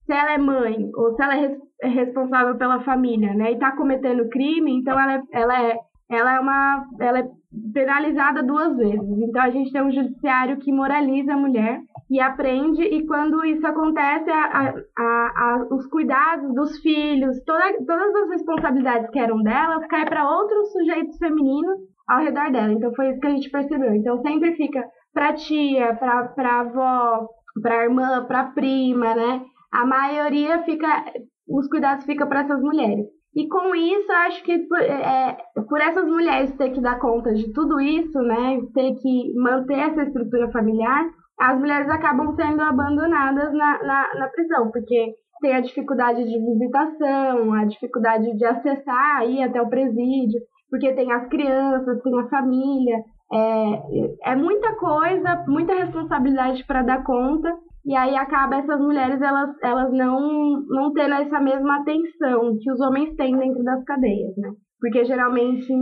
se ela é mãe ou se ela é, é responsável pela família, né, e está cometendo crime, então ela, é, ela é ela é uma ela é penalizada duas vezes. Então a gente tem um judiciário que moraliza a mulher e aprende e quando isso acontece a, a, a, os cuidados dos filhos, toda, todas as responsabilidades que eram delas caem para outros sujeitos femininos ao redor dela. Então foi isso que a gente percebeu. Então sempre fica para tia, para avó, para irmã, para prima, né? A maioria fica, os cuidados ficam para essas mulheres. E com isso, acho que por, é, por essas mulheres ter que dar conta de tudo isso, né, ter que manter essa estrutura familiar, as mulheres acabam sendo abandonadas na, na, na prisão, porque tem a dificuldade de visitação, a dificuldade de acessar, ir até o presídio, porque tem as crianças, tem a família. É, é muita coisa, muita responsabilidade para dar conta, e aí acaba essas mulheres elas, elas não, não tendo essa mesma atenção que os homens têm dentro das cadeias, né? Porque geralmente,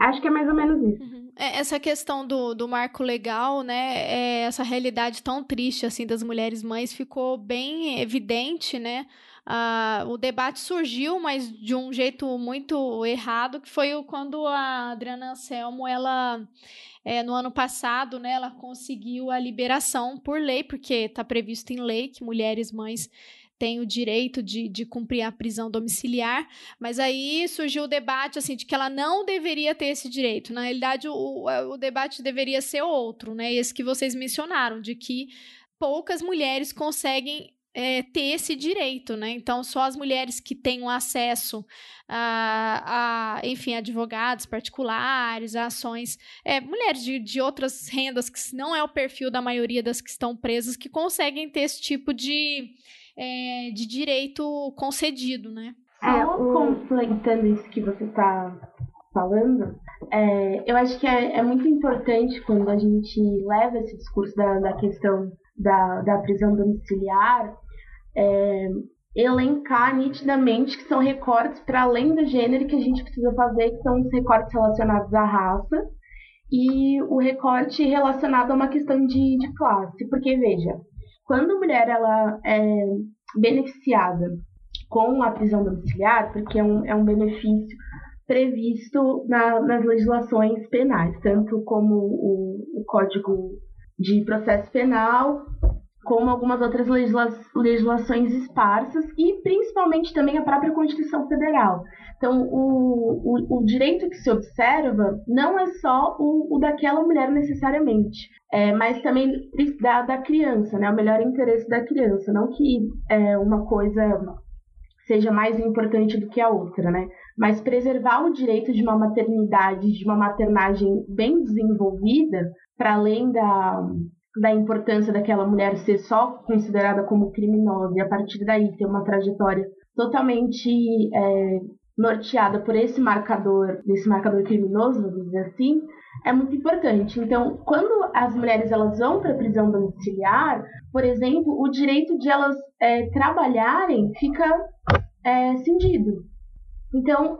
acho que é mais ou menos isso. Uhum. É, essa questão do, do marco legal, né? É, essa realidade tão triste assim das mulheres mães ficou bem evidente, né? Uh, o debate surgiu, mas de um jeito muito errado, que foi quando a Adriana Anselmo, ela, é, no ano passado, né, ela conseguiu a liberação por lei, porque está previsto em lei que mulheres mães têm o direito de, de cumprir a prisão domiciliar, mas aí surgiu o debate assim de que ela não deveria ter esse direito. Na realidade, o, o debate deveria ser outro, né? Esse que vocês mencionaram, de que poucas mulheres conseguem é, ter esse direito, né? Então, só as mulheres que tenham acesso a, a enfim, advogados particulares, a ações, é, mulheres de, de outras rendas que não é o perfil da maioria das que estão presas, que conseguem ter esse tipo de, é, de direito concedido, né? É, complementando isso que você está falando, é, eu acho que é, é, muito importante quando a gente leva esse discurso da, da questão da, da prisão domiciliar é, elencar nitidamente que são recortes para além do gênero que a gente precisa fazer, que são os recortes relacionados à raça e o recorte relacionado a uma questão de, de classe. Porque, veja, quando a mulher ela é beneficiada com a prisão domiciliar, porque é um, é um benefício previsto na, nas legislações penais, tanto como o, o Código de Processo Penal como algumas outras legisla legislações esparsas e principalmente também a própria Constituição Federal. Então, o, o, o direito que se observa não é só o, o daquela mulher necessariamente, é, mas também da, da criança, né? O melhor interesse da criança, não que é, uma coisa seja mais importante do que a outra, né? Mas preservar o direito de uma maternidade, de uma maternagem bem desenvolvida, para além da, da importância daquela mulher ser só considerada como criminosa e a partir daí ter uma trajetória totalmente é, norteada por esse marcador, desse marcador criminoso, vamos dizer assim, é muito importante. Então, quando as mulheres elas vão para a prisão domiciliar, por exemplo, o direito de elas é, trabalharem fica é, cindido. Então,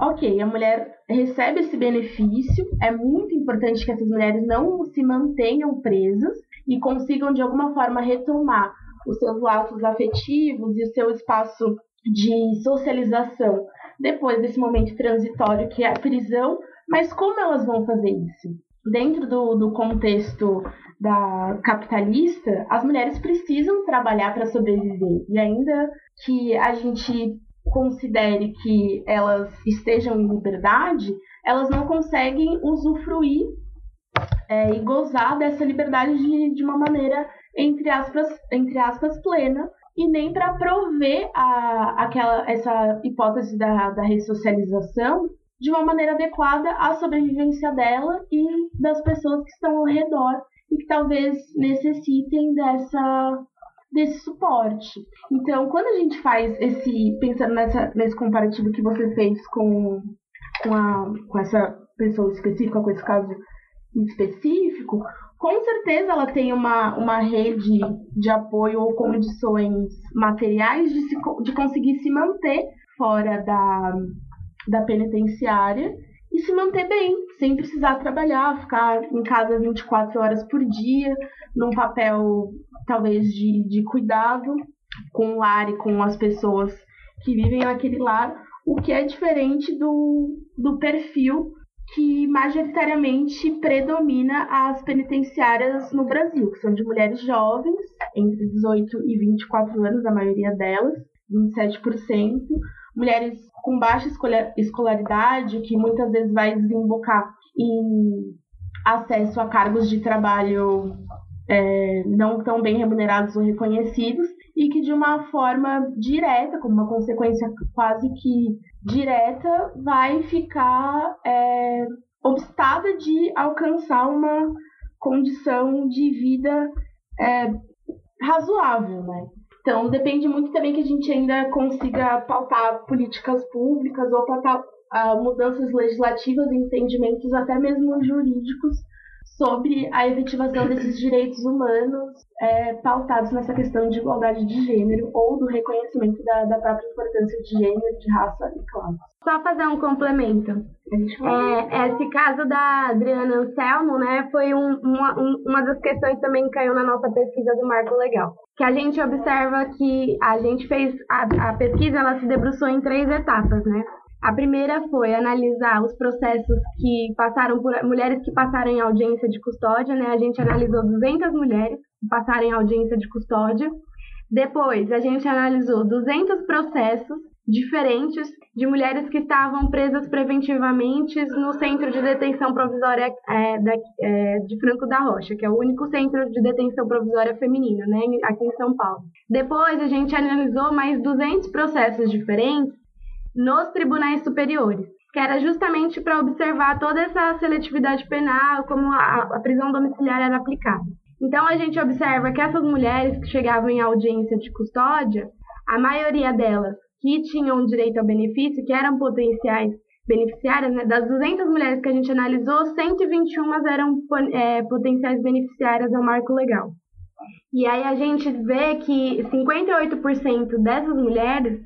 ok, a mulher recebe esse benefício, é muito importante que essas mulheres não se mantenham presas e consigam de alguma forma retomar os seus laços afetivos e o seu espaço de socialização depois desse momento transitório que é a prisão, mas como elas vão fazer isso? Dentro do, do contexto da capitalista, as mulheres precisam trabalhar para sobreviver. E ainda que a gente considere que elas estejam em liberdade, elas não conseguem usufruir é, e gozar dessa liberdade de, de uma maneira, entre aspas, entre aspas, plena, e nem para prover a, aquela, essa hipótese da, da ressocialização de uma maneira adequada à sobrevivência dela e das pessoas que estão ao redor e que talvez necessitem dessa desse suporte. Então, quando a gente faz esse pensando nessa, nesse comparativo que você fez com com, a, com essa pessoa específica, com esse caso específico, com certeza ela tem uma, uma rede de apoio ou condições materiais de, se, de conseguir se manter fora da, da penitenciária e se manter bem, sem precisar trabalhar, ficar em casa 24 horas por dia, num papel talvez de, de cuidado com o lar e com as pessoas que vivem naquele lar, o que é diferente do, do perfil que majoritariamente predomina as penitenciárias no Brasil, que são de mulheres jovens, entre 18 e 24 anos, a maioria delas, 27%, mulheres com baixa escolaridade, que muitas vezes vai desembocar em acesso a cargos de trabalho é, não tão bem remunerados ou reconhecidos, e que de uma forma direta, como uma consequência quase que direta, vai ficar é, obstada de alcançar uma condição de vida é, razoável, né? Então, depende muito também que a gente ainda consiga pautar políticas públicas ou pautar uh, mudanças legislativas entendimentos até mesmo jurídicos sobre a efetivação desses direitos humanos é, pautados nessa questão de igualdade de gênero ou do reconhecimento da, da própria importância de gênero, de raça e classe. Só fazer um complemento. É, esse caso da Adriana Anselmo, né, foi um, uma, um, uma das questões também que caiu na nossa pesquisa do Marco Legal. Que a gente observa que a gente fez, a, a pesquisa ela se debruçou em três etapas, né? A primeira foi analisar os processos que passaram por mulheres que passaram em audiência de custódia, né? A gente analisou 200 mulheres que passaram em audiência de custódia. Depois, a gente analisou 200 processos diferentes de mulheres que estavam presas preventivamente no centro de detenção provisória é, da, é, de Franco da Rocha, que é o único centro de detenção provisória feminina, né, aqui em São Paulo. Depois, a gente analisou mais 200 processos diferentes nos tribunais superiores, que era justamente para observar toda essa seletividade penal, como a, a prisão domiciliar era aplicada. Então a gente observa que essas mulheres que chegavam em audiência de custódia, a maioria delas que tinham direito ao benefício, que eram potenciais beneficiárias, né? das 200 mulheres que a gente analisou, 121 eram é, potenciais beneficiárias ao marco legal. E aí a gente vê que 58% dessas mulheres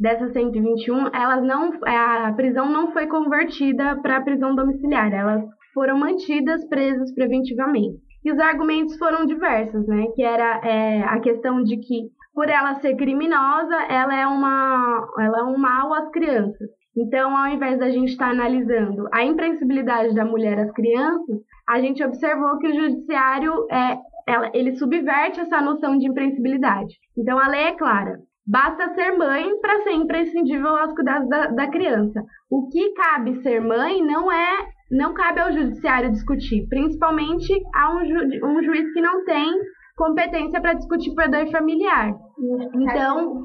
dessas 121, elas não, a prisão não foi convertida para prisão domiciliar, elas foram mantidas presas preventivamente. E os argumentos foram diversos, né? Que era é, a questão de que, por ela ser criminosa, ela é, uma, ela é um mal às crianças. Então, ao invés da gente estar tá analisando a impreensibilidade da mulher às crianças, a gente observou que o judiciário é, ela, ele subverte essa noção de imprescindibilidade. Então a lei é clara. Basta ser mãe para ser imprescindível aos cuidados da, da criança. O que cabe ser mãe não é, não cabe ao judiciário discutir, principalmente a um, ju, um juiz que não tem competência para discutir poder familiar. Então,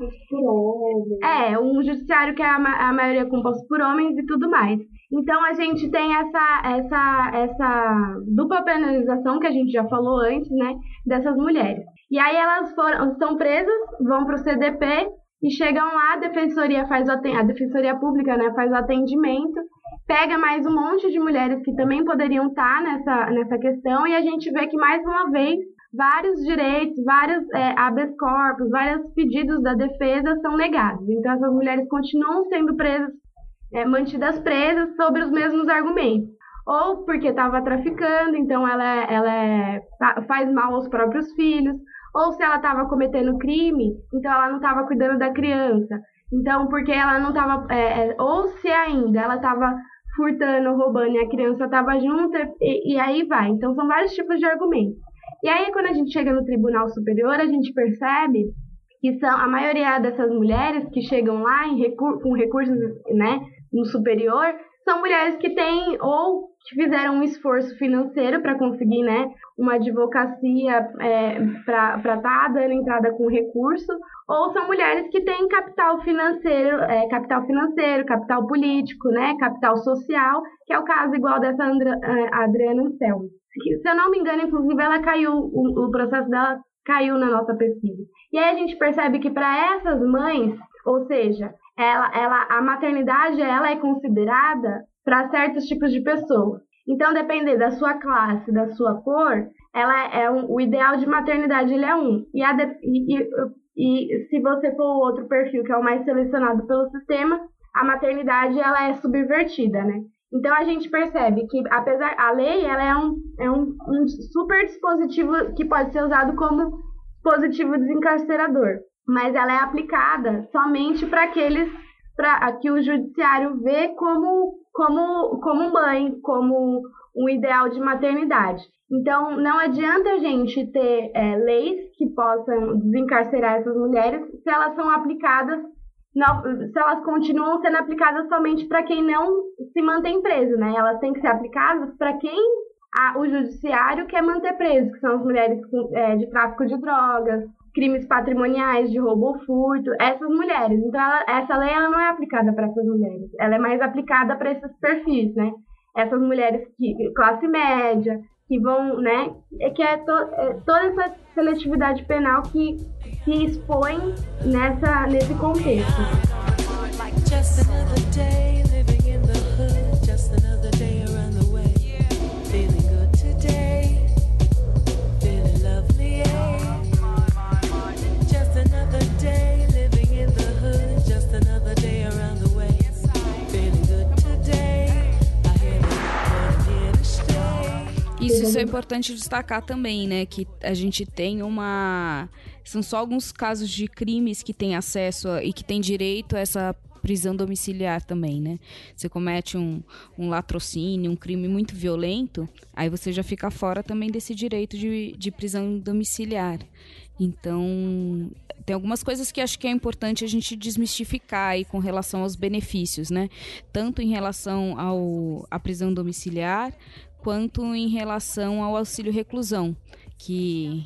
é, um judiciário que é a, a maioria composto por homens e tudo mais. Então a gente tem essa, essa, essa dupla penalização que a gente já falou antes, né, dessas mulheres. E aí elas foram, são presas, vão para o CDP e chegam lá, a defensoria faz a defensoria pública, né, faz o atendimento, pega mais um monte de mulheres que também poderiam estar nessa, nessa questão e a gente vê que mais uma vez vários direitos, vários é, habeas corpus, vários pedidos da defesa são negados. Então essas mulheres continuam sendo presas é, mantidas presas sobre os mesmos argumentos. Ou porque estava traficando, então ela, ela é, faz mal aos próprios filhos. Ou se ela estava cometendo crime, então ela não estava cuidando da criança. Então, porque ela não estava. É, é, ou se ainda ela estava furtando, roubando e a criança estava junto, e, e aí vai. Então, são vários tipos de argumentos. E aí, quando a gente chega no Tribunal Superior, a gente percebe que são a maioria dessas mulheres que chegam lá em recur com recursos né, no superior são mulheres que têm ou que fizeram um esforço financeiro para conseguir né, uma advocacia é, para estar tá dando entrada com recurso, ou são mulheres que têm capital financeiro, é, capital financeiro, capital político, né, capital social, que é o caso igual dessa Andra, Adriana Anselmo. Se eu não me engano, inclusive, ela caiu, o, o processo dela caiu na nossa pesquisa. E aí a gente percebe que para essas mães, ou seja, ela, ela, a maternidade ela é considerada para certos tipos de pessoas. Então, depender da sua classe, da sua cor, ela é um, o ideal de maternidade ele é um. E, e, e, e, se você for o outro perfil, que é o mais selecionado pelo sistema, a maternidade ela é subvertida, né? Então a gente percebe que apesar a lei ela é um, é um, um super dispositivo que pode ser usado como dispositivo desencarcerador mas ela é aplicada somente para aqueles para que o judiciário vê como, como, como mãe, como um ideal de maternidade. Então, não adianta a gente ter é, leis que possam desencarcerar essas mulheres se elas são aplicadas, se elas continuam sendo aplicadas somente para quem não se mantém preso, né? Elas têm que ser aplicadas para quem a, o judiciário quer manter preso, que são as mulheres é, de tráfico de drogas, crimes patrimoniais, de roubo ou furto, essas mulheres. Então, ela, essa lei ela não é aplicada para essas mulheres, ela é mais aplicada para esses perfis, né? Essas mulheres que classe média, que vão, né? É que é, to, é toda essa seletividade penal que se expõe nessa, nesse contexto. Isso, isso é importante destacar também, né? Que a gente tem uma. São só alguns casos de crimes que têm acesso a, e que têm direito a essa prisão domiciliar também, né? Você comete um, um latrocínio, um crime muito violento, aí você já fica fora também desse direito de, de prisão domiciliar. Então, tem algumas coisas que acho que é importante a gente desmistificar aí com relação aos benefícios, né? Tanto em relação ao, à prisão domiciliar, quanto em relação ao auxílio reclusão, que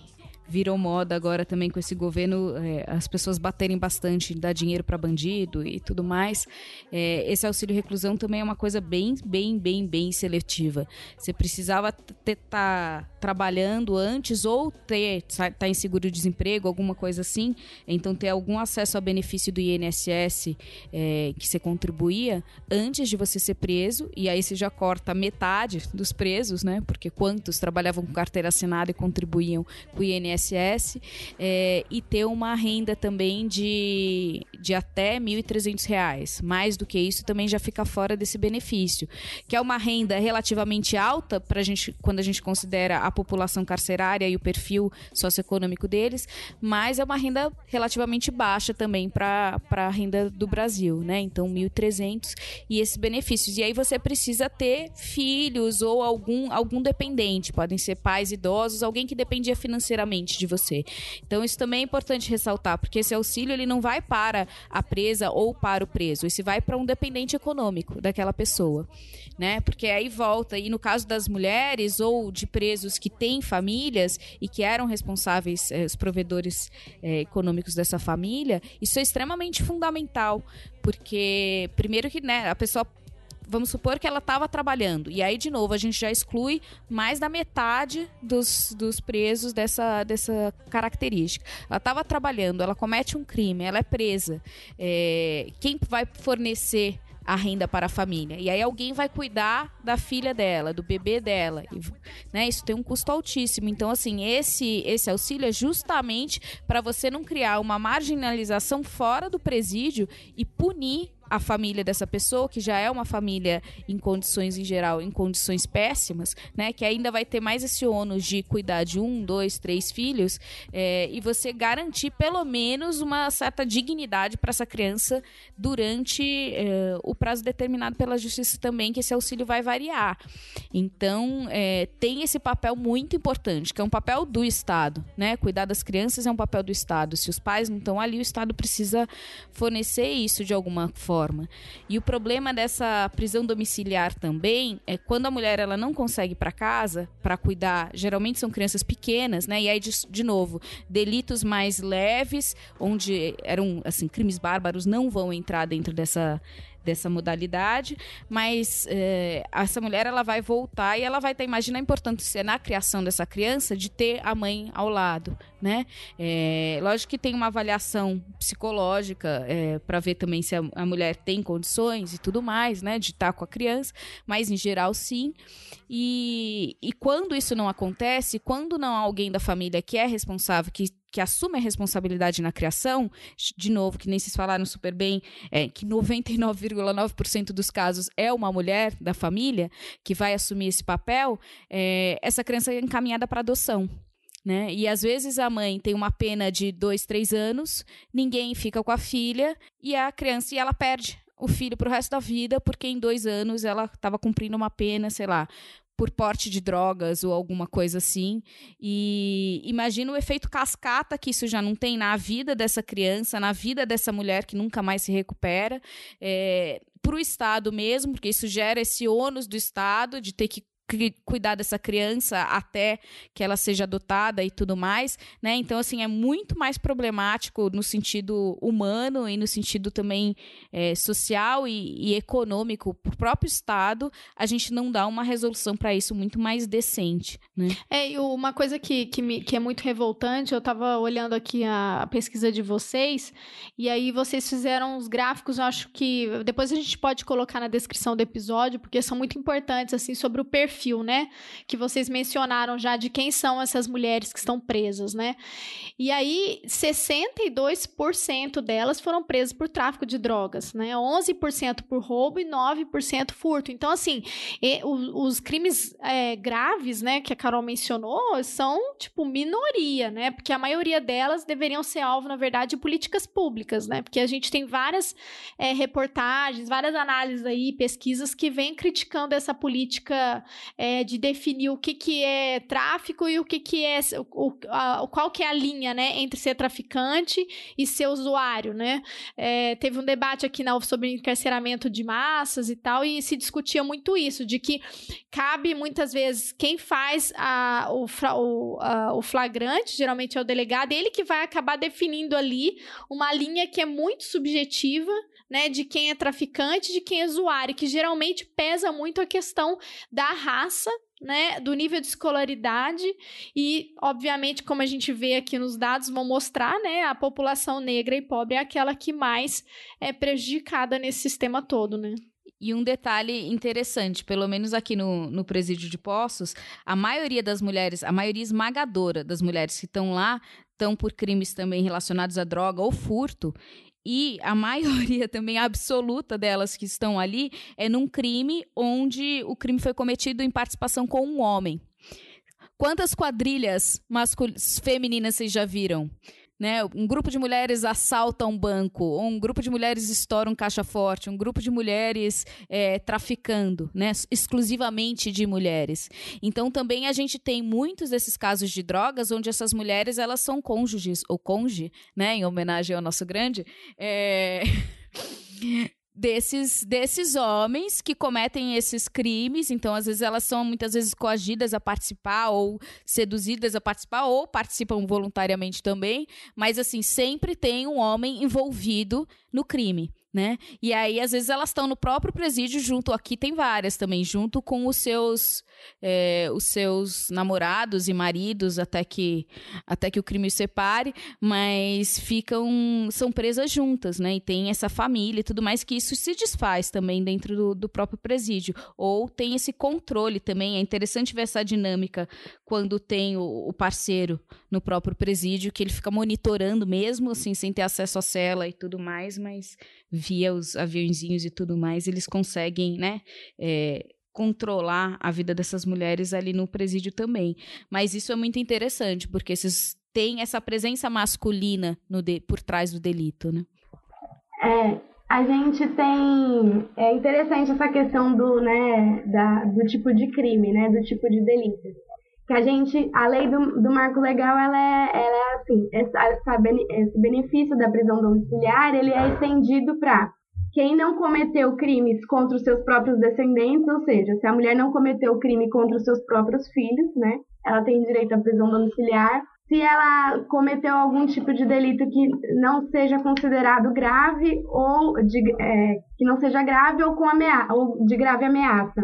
virou moda agora também com esse governo, é, as pessoas baterem bastante, dar dinheiro para bandido e tudo mais. É, esse auxílio reclusão também é uma coisa bem, bem, bem, bem seletiva. Você precisava estar tá trabalhando antes ou ter tá em seguro-desemprego, alguma coisa assim, então ter algum acesso ao benefício do INSS é, que você contribuía antes de você ser preso, e aí você já corta metade dos presos, né? Porque quantos trabalhavam com carteira assinada e contribuíam com o INSS INSS é, e ter uma renda também de, de até R$ 1.300. Mais do que isso também já fica fora desse benefício, que é uma renda relativamente alta para gente quando a gente considera a população carcerária e o perfil socioeconômico deles, mas é uma renda relativamente baixa também para a renda do Brasil, né? Então 1.300 e esses benefícios. E aí você precisa ter filhos ou algum algum dependente, podem ser pais idosos, alguém que dependia financeiramente de você. Então isso também é importante ressaltar, porque esse auxílio ele não vai para a presa ou para o preso, esse vai para um dependente econômico daquela pessoa, né? Porque aí volta e no caso das mulheres ou de presos que têm famílias e que eram responsáveis, eh, os provedores eh, econômicos dessa família, isso é extremamente fundamental, porque primeiro que né, a pessoa vamos supor que ela estava trabalhando. E aí, de novo, a gente já exclui mais da metade dos, dos presos dessa, dessa característica. Ela estava trabalhando, ela comete um crime, ela é presa. É, quem vai fornecer a renda para a família. E aí alguém vai cuidar da filha dela, do bebê dela. E, né, isso tem um custo altíssimo. Então, assim, esse, esse auxílio é justamente para você não criar uma marginalização fora do presídio e punir a família dessa pessoa, que já é uma família em condições, em geral, em condições péssimas, né? Que ainda vai ter mais esse ônus de cuidar de um, dois, três filhos, é, e você garantir pelo menos uma certa dignidade para essa criança durante é, o prazo determinado pela justiça também, que esse auxílio vai variar. Então, é, tem esse papel muito importante, que é um papel do Estado, né? Cuidar das crianças é um papel do Estado. Se os pais não estão ali, o Estado precisa fornecer isso de alguma forma forma. E o problema dessa prisão domiciliar também é quando a mulher ela não consegue para casa para cuidar, geralmente são crianças pequenas, né? E aí de, de novo, delitos mais leves, onde eram assim crimes bárbaros não vão entrar dentro dessa dessa modalidade, mas é, essa mulher ela vai voltar e ela vai ter, imagina a importância na criação dessa criança de ter a mãe ao lado, né? É, lógico que tem uma avaliação psicológica é, para ver também se a, a, mulher tem condições e tudo mais, né? De estar com a criança, mas em geral sim. E, e quando isso não acontece, quando não há alguém da família que é responsável, que que assume a responsabilidade na criação, de novo, que nem vocês falaram super bem, é, que 99,9% dos casos é uma mulher da família que vai assumir esse papel, é, essa criança é encaminhada para adoção. Né? E às vezes a mãe tem uma pena de dois, três anos, ninguém fica com a filha e a criança e ela perde o filho para o resto da vida porque em dois anos ela estava cumprindo uma pena, sei lá, por porte de drogas ou alguma coisa assim. E imagina o efeito cascata que isso já não tem na vida dessa criança, na vida dessa mulher que nunca mais se recupera. É, para o Estado mesmo, porque isso gera esse ônus do Estado de ter que cuidar dessa criança até que ela seja adotada e tudo mais, né? Então, assim, é muito mais problemático no sentido humano e no sentido também é, social e, e econômico para o próprio Estado, a gente não dá uma resolução para isso muito mais decente, né? É, e uma coisa que, que, me, que é muito revoltante, eu estava olhando aqui a, pesquisa de vocês, e aí vocês fizeram os gráficos, eu acho que depois a gente pode colocar na descrição do episódio, porque são muito importantes, assim, sobre o perfil perfil, né? Que vocês mencionaram já de quem são essas mulheres que estão presas, né? E aí, 62% delas foram presas por tráfico de drogas, né? 11% por roubo e 9% furto. Então, assim, e, o, os crimes é, graves, né, que a Carol mencionou, são, tipo, minoria, né? Porque a maioria delas deveriam ser alvo, na verdade, de políticas públicas, né? Porque a gente tem várias é, reportagens, várias análises aí, pesquisas que vêm criticando essa política é, de definir o que, que é tráfico e o que, que é o, a, qual que é a linha, né, entre ser traficante e ser usuário, né? É, teve um debate aqui na sobre encarceramento de massas e tal e se discutia muito isso, de que cabe muitas vezes quem faz a, o, o, a, o flagrante, geralmente é o delegado, ele que vai acabar definindo ali uma linha que é muito subjetiva, né, de quem é traficante, de quem é usuário, que geralmente pesa muito a questão da raça né, do nível de escolaridade e, obviamente, como a gente vê aqui nos dados, vão mostrar, né, a população negra e pobre é aquela que mais é prejudicada nesse sistema todo, né? E um detalhe interessante, pelo menos aqui no, no presídio de Poços, a maioria das mulheres, a maioria esmagadora das mulheres que estão lá, estão por crimes também relacionados à droga ou furto. E a maioria também absoluta delas que estão ali é num crime onde o crime foi cometido em participação com um homem. Quantas quadrilhas femininas vocês já viram? Né? Um grupo de mulheres assalta um banco, um grupo de mulheres estoura um caixa forte, um grupo de mulheres é, traficando, né? Exclusivamente de mulheres. Então também a gente tem muitos desses casos de drogas onde essas mulheres elas são cônjuges ou conge, né? Em homenagem ao nosso grande. É... desses, desses homens que cometem esses crimes. Então, às vezes, elas são muitas vezes coagidas a participar ou seduzidas a participar ou participam voluntariamente também. Mas, assim, sempre tem um homem envolvido no crime né? E aí, às vezes, elas estão no próprio presídio, junto, aqui tem várias também, junto com os seus, é, os seus namorados e maridos, até que, até que o crime os separe, mas ficam, são presas juntas, né? E tem essa família e tudo mais, que isso se desfaz também dentro do, do próprio presídio. Ou tem esse controle também, é interessante ver essa dinâmica quando tem o, o parceiro no próprio presídio, que ele fica monitorando mesmo, assim, sem ter acesso à cela e tudo mais, mas via os aviãozinhos e tudo mais, eles conseguem, né, é, controlar a vida dessas mulheres ali no presídio também. Mas isso é muito interessante, porque esses têm essa presença masculina no de, por trás do delito, né? É, a gente tem é interessante essa questão do né da, do tipo de crime né do tipo de delito que a gente, a lei do, do marco legal, ela é, ela é assim, essa, essa, esse benefício da prisão domiciliar, ele é estendido para quem não cometeu crimes contra os seus próprios descendentes, ou seja, se a mulher não cometeu crime contra os seus próprios filhos, né, ela tem direito à prisão domiciliar. Se ela cometeu algum tipo de delito que não seja considerado grave ou de, é, que não seja grave ou com ameaça, ou de grave ameaça,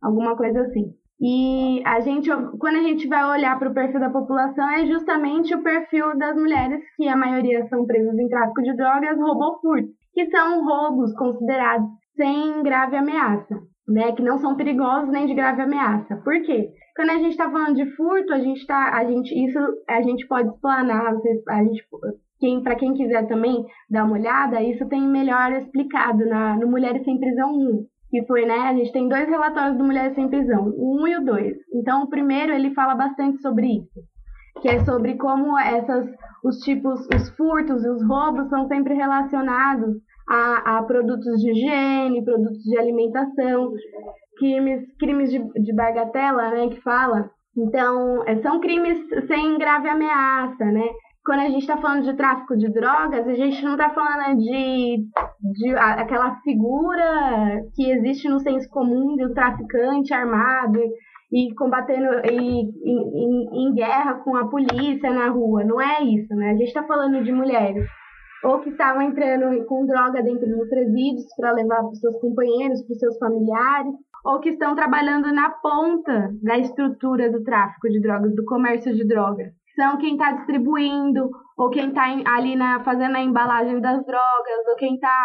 alguma coisa assim. E a gente, quando a gente vai olhar para o perfil da população, é justamente o perfil das mulheres, que a maioria são presas em tráfico de drogas, roubo ou furto, que são roubos considerados sem grave ameaça, né? Que não são perigosos nem de grave ameaça. Por quê? Quando a gente está falando de furto, a gente tá, a gente, isso a gente pode explanar, a gente, quem, para quem quiser também dar uma olhada, isso tem melhor explicado na, no Mulheres Sem Prisão 1 que foi, né, a gente tem dois relatórios do Mulheres Sem Prisão, o um e o dois. Então, o primeiro, ele fala bastante sobre isso, que é sobre como essas, os tipos, os furtos e os roubos são sempre relacionados a, a produtos de higiene, produtos de alimentação, crimes, crimes de, de bagatela, né, que fala. Então, é, são crimes sem grave ameaça, né? Quando a gente está falando de tráfico de drogas, a gente não está falando de, de aquela figura que existe no senso comum do traficante armado e combatendo e, em, em guerra com a polícia na rua. Não é isso, né? A gente está falando de mulheres ou que estavam entrando com droga dentro dos presídios para levar para os seus companheiros, para os seus familiares, ou que estão trabalhando na ponta da estrutura do tráfico de drogas, do comércio de drogas são quem está distribuindo, ou quem está ali na, fazendo a embalagem das drogas, ou quem está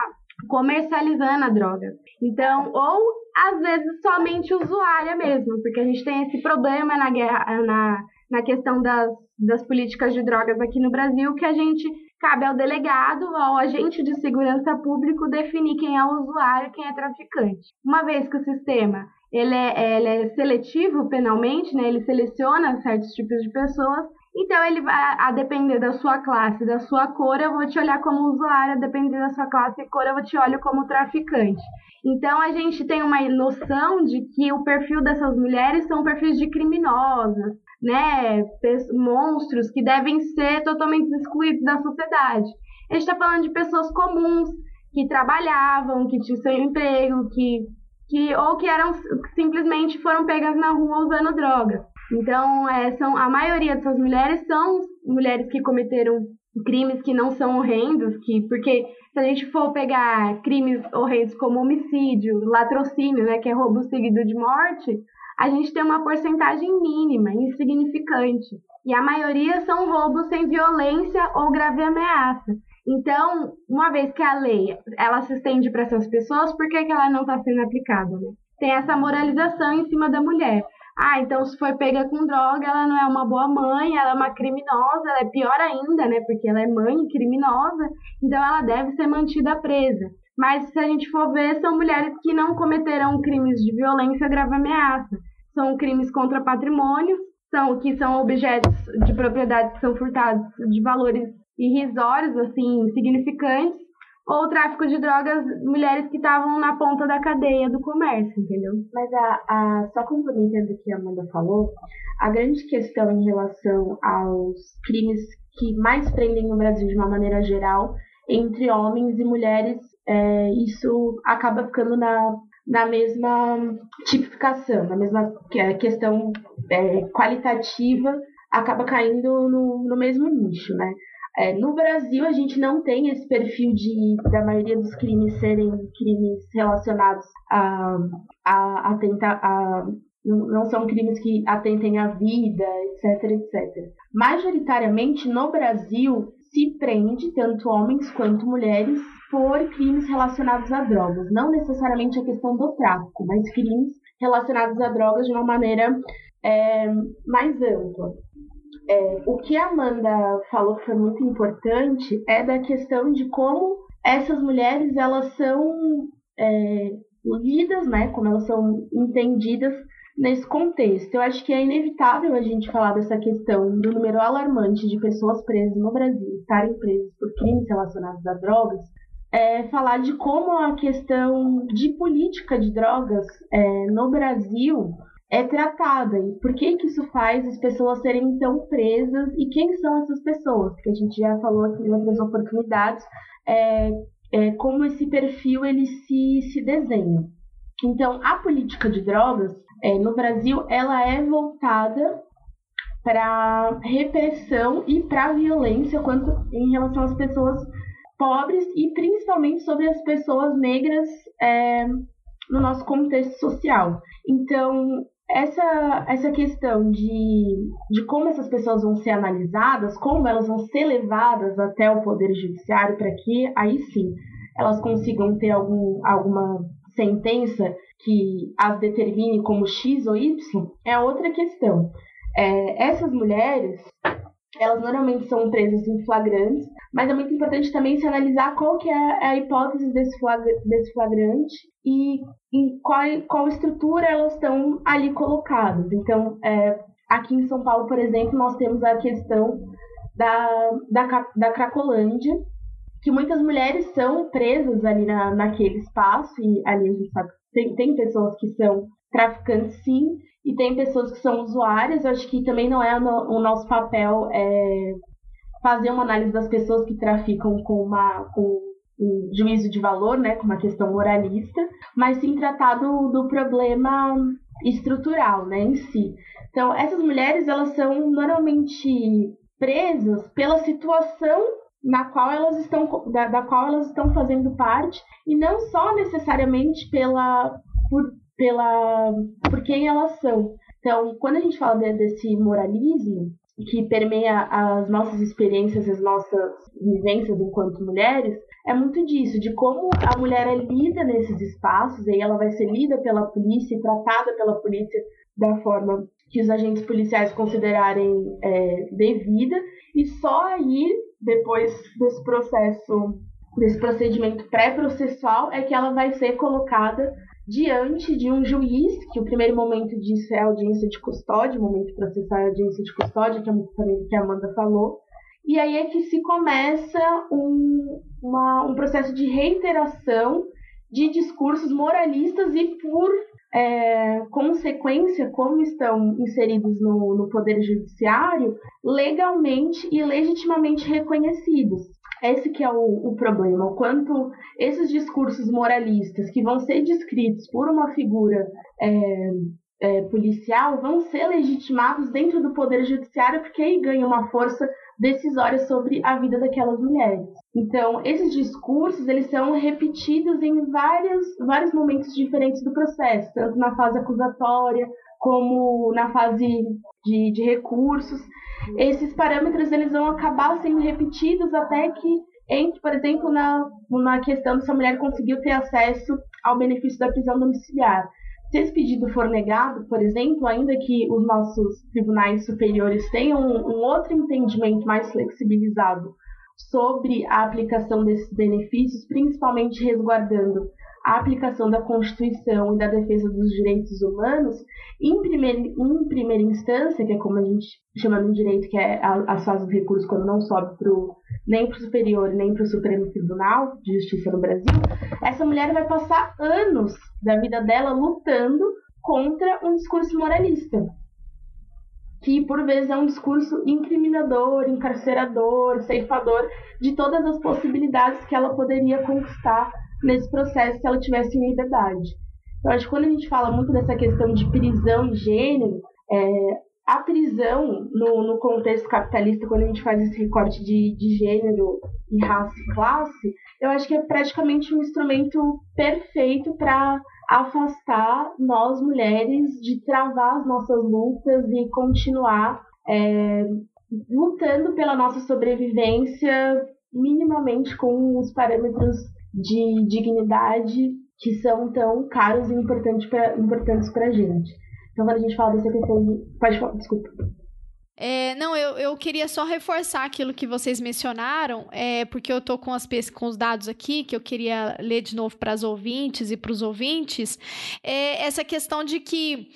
comercializando a droga. Então, ou às vezes somente usuária mesmo, porque a gente tem esse problema na guerra, na, na questão das, das políticas de drogas aqui no Brasil, que a gente cabe ao delegado, ao agente de segurança público definir quem é o usuário, quem é traficante. Uma vez que o sistema ele é, ele é seletivo penalmente, né, ele seleciona certos tipos de pessoas, então, ele vai, a depender da sua classe, da sua cor, eu vou te olhar como usuário, a depender da sua classe e cor, eu vou te olhar como traficante. Então, a gente tem uma noção de que o perfil dessas mulheres são perfis de criminosas, né? Monstros que devem ser totalmente excluídos da sociedade. A gente está falando de pessoas comuns que trabalhavam, que tinham seu emprego, que, que ou que eram simplesmente foram pegas na rua usando droga. Então, é, são, a maioria dessas mulheres são mulheres que cometeram crimes que não são horrendos, que, porque se a gente for pegar crimes horrendos como homicídio, latrocínio, né, que é roubo seguido de morte, a gente tem uma porcentagem mínima, insignificante. E a maioria são roubos sem violência ou grave ameaça. Então, uma vez que a lei ela se estende para essas pessoas, por que, que ela não está sendo aplicada? Né? Tem essa moralização em cima da mulher. Ah, então se foi pega com droga, ela não é uma boa mãe, ela é uma criminosa, ela é pior ainda, né? Porque ela é mãe criminosa, então ela deve ser mantida presa. Mas se a gente for ver, são mulheres que não cometerão crimes de violência grave ameaça. São crimes contra patrimônio, são que são objetos de propriedade que são furtados de valores irrisórios, assim, significantes, ou tráfico de drogas, mulheres que estavam na ponta da cadeia do comércio, entendeu? Mas a, a, só complementando o que a Amanda falou, a grande questão em relação aos crimes que mais prendem no Brasil de uma maneira geral, entre homens e mulheres, é, isso acaba ficando na, na mesma tipificação, na mesma é, questão é, qualitativa, acaba caindo no, no mesmo nicho, né? É, no Brasil, a gente não tem esse perfil de da maioria dos crimes serem crimes relacionados a, a, a tentar. A, não são crimes que atentem à vida, etc, etc. Majoritariamente, no Brasil, se prende tanto homens quanto mulheres por crimes relacionados a drogas. Não necessariamente a questão do tráfico, mas crimes relacionados a drogas de uma maneira é, mais ampla. É, o que a Amanda falou foi muito importante é da questão de como essas mulheres elas são é, lidas, né, como elas são entendidas nesse contexto. Eu acho que é inevitável a gente falar dessa questão do número alarmante de pessoas presas no Brasil, estarem presas por crimes relacionados a drogas, é, falar de como a questão de política de drogas é, no Brasil é tratada e por que que isso faz as pessoas serem tão presas e quem são essas pessoas, que a gente já falou aqui em outras oportunidades, é, é, como esse perfil ele se, se desenha. Então, a política de drogas é, no Brasil ela é voltada para repressão e para violência quanto em relação às pessoas pobres e principalmente sobre as pessoas negras é, no nosso contexto social. Então, essa, essa questão de, de como essas pessoas vão ser analisadas, como elas vão ser levadas até o Poder Judiciário para que aí sim elas consigam ter algum, alguma sentença que as determine como X ou Y, é outra questão. É, essas mulheres, elas normalmente são presas em flagrantes, mas é muito importante também se analisar qual que é a hipótese desse, desse flagrante e em qual, qual estrutura elas estão ali colocadas. Então, é, aqui em São Paulo, por exemplo, nós temos a questão da, da, da Cracolândia, que muitas mulheres são presas ali na, naquele espaço, e ali a gente sabe tem, tem pessoas que são traficantes, sim, e tem pessoas que são usuárias. Eu acho que também não é o, nosso papel é, fazer uma análise das pessoas que traficam com uma com um juízo de valor, né, com uma questão moralista, mas sim tratar do, do problema estrutural, né, em si. Então, essas mulheres, elas são normalmente presas pela situação na qual elas estão da, da, qual elas estão fazendo parte e não só necessariamente pela por, pela por quem elas são. Então, quando a gente fala de, desse moralismo que permeia as nossas experiências, as nossas vivências enquanto mulheres, é muito disso, de como a mulher é lida nesses espaços, e ela vai ser lida pela polícia e tratada pela polícia da forma que os agentes policiais considerarem é, devida, e só aí depois desse processo, desse procedimento pré-processual, é que ela vai ser colocada diante de um juiz, que o primeiro momento disso é a audiência de custódia, o momento processal é a audiência de custódia, que é também que a Amanda falou, e aí é que se começa um, uma, um processo de reiteração de discursos moralistas e por é, consequência, como estão inseridos no, no Poder Judiciário, legalmente e legitimamente reconhecidos. Esse que é o, o, problema, o quanto esses discursos moralistas que vão ser descritos por uma figura é, é, policial vão ser legitimados dentro do Poder Judiciário, porque aí ganha uma força decisória sobre a vida daquelas mulheres. Então, esses discursos, eles são repetidos em vários, vários momentos diferentes do processo, tanto na fase acusatória, como na fase de, de recursos. Esses parâmetros, eles vão acabar sendo repetidos até que entre, por exemplo, na, na questão se a mulher conseguiu ter acesso ao benefício da prisão domiciliar. Se esse pedido for negado, por exemplo, ainda que os nossos tribunais superiores tenham um, um outro entendimento mais flexibilizado sobre a aplicação desses benefícios, principalmente resguardando a aplicação da Constituição e da defesa dos direitos humanos, em primeira, em primeira instância, que é como a gente chama no direito, que é as fases do recurso quando não sobe pro, nem para o superior nem para o Supremo Tribunal de Justiça no Brasil, essa mulher vai passar anos da vida dela lutando contra um discurso moralista que por vezes é um discurso incriminador, encarcerador, ceifador de todas as possibilidades que ela poderia conquistar nesse processo se ela tivesse liberdade. Eu acho que quando a gente fala muito dessa questão de prisão e gênero, é, a prisão no, no, contexto capitalista, quando a gente faz esse recorte de, de gênero e raça e classe, eu acho que é praticamente um instrumento perfeito para afastar nós mulheres de travar as nossas lutas e continuar é, lutando pela nossa sobrevivência minimamente com os parâmetros de dignidade que são tão caros e importantes para importantes a gente. Então, quando a gente fala dessa questão de. Pode falar, desculpa. É, não, eu, eu queria só reforçar aquilo que vocês mencionaram, é, porque eu estou com, as, com os dados aqui, que eu queria ler de novo para as ouvintes e para os ouvintes, é, essa questão de que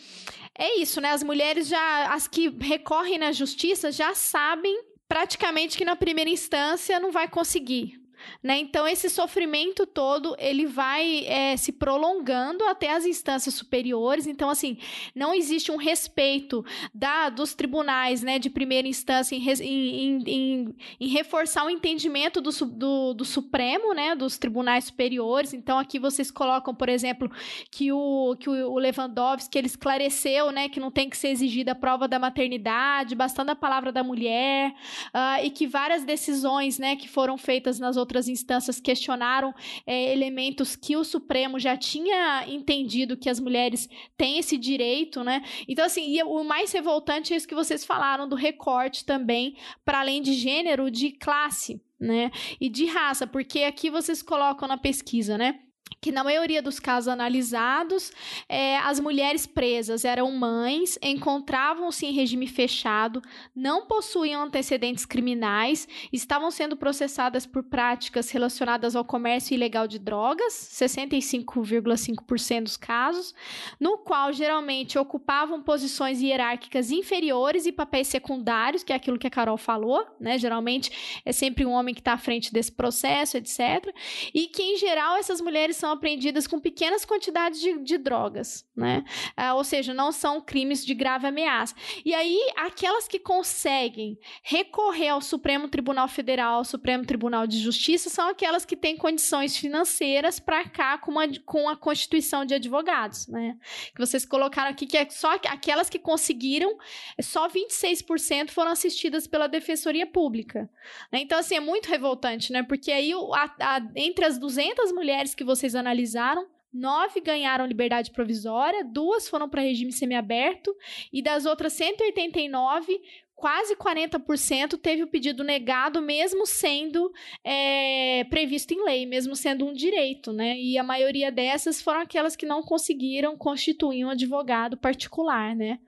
é isso, né? As mulheres já, as que recorrem na justiça já sabem praticamente que na primeira instância não vai conseguir, né? Então, esse sofrimento todo, ele vai é, se prolongando até as instâncias superiores. Então, assim, não existe um respeito da, dos tribunais né, de primeira instância em, em, em, em reforçar o entendimento do, do, do, Supremo, né, dos tribunais superiores. Então, aqui vocês colocam, por exemplo, que o, que o Lewandowski ele esclareceu né, que não tem que ser exigida a prova da maternidade, bastando a palavra da mulher, uh, e que várias decisões né, que foram feitas nas outras outras instâncias questionaram é, elementos que o Supremo já tinha entendido que as mulheres têm esse direito, né? Então, assim, o mais revoltante é isso que vocês falaram do recorte também, para além de gênero, de classe, né? E de raça, porque aqui vocês colocam na pesquisa, né? Que na maioria dos casos analisados, é, as mulheres presas eram mães, encontravam-se em regime fechado, não possuíam antecedentes criminais, estavam sendo processadas por práticas relacionadas ao comércio ilegal de drogas, 65,5% dos casos, no qual geralmente ocupavam posições hierárquicas inferiores e papéis secundários, que é aquilo que a Carol falou, né? Geralmente é sempre um homem que está à frente desse processo, etc. E que, em geral, essas mulheres são apreendidas com pequenas quantidades de, de drogas, né? Ah, ou seja, não são crimes de grave ameaça. E aí, aquelas que conseguem recorrer ao Supremo Tribunal Federal, ao Supremo Tribunal de Justiça, são aquelas que têm condições financeiras para cá com, uma, com a constituição de advogados, né? Que vocês colocaram aqui que é só aquelas que conseguiram, só 26% foram assistidas pela Defensoria Pública. Né? Então, assim, é muito revoltante, né? Porque aí, a, a, entre as 200 mulheres que vocês analisaram, nove ganharam liberdade provisória, duas foram para regime semiaberto e das outras 189, quase 40% teve o pedido negado, mesmo sendo é, previsto em lei, mesmo sendo um direito, né? E a maioria dessas foram aquelas que não conseguiram constituir um advogado particular, né?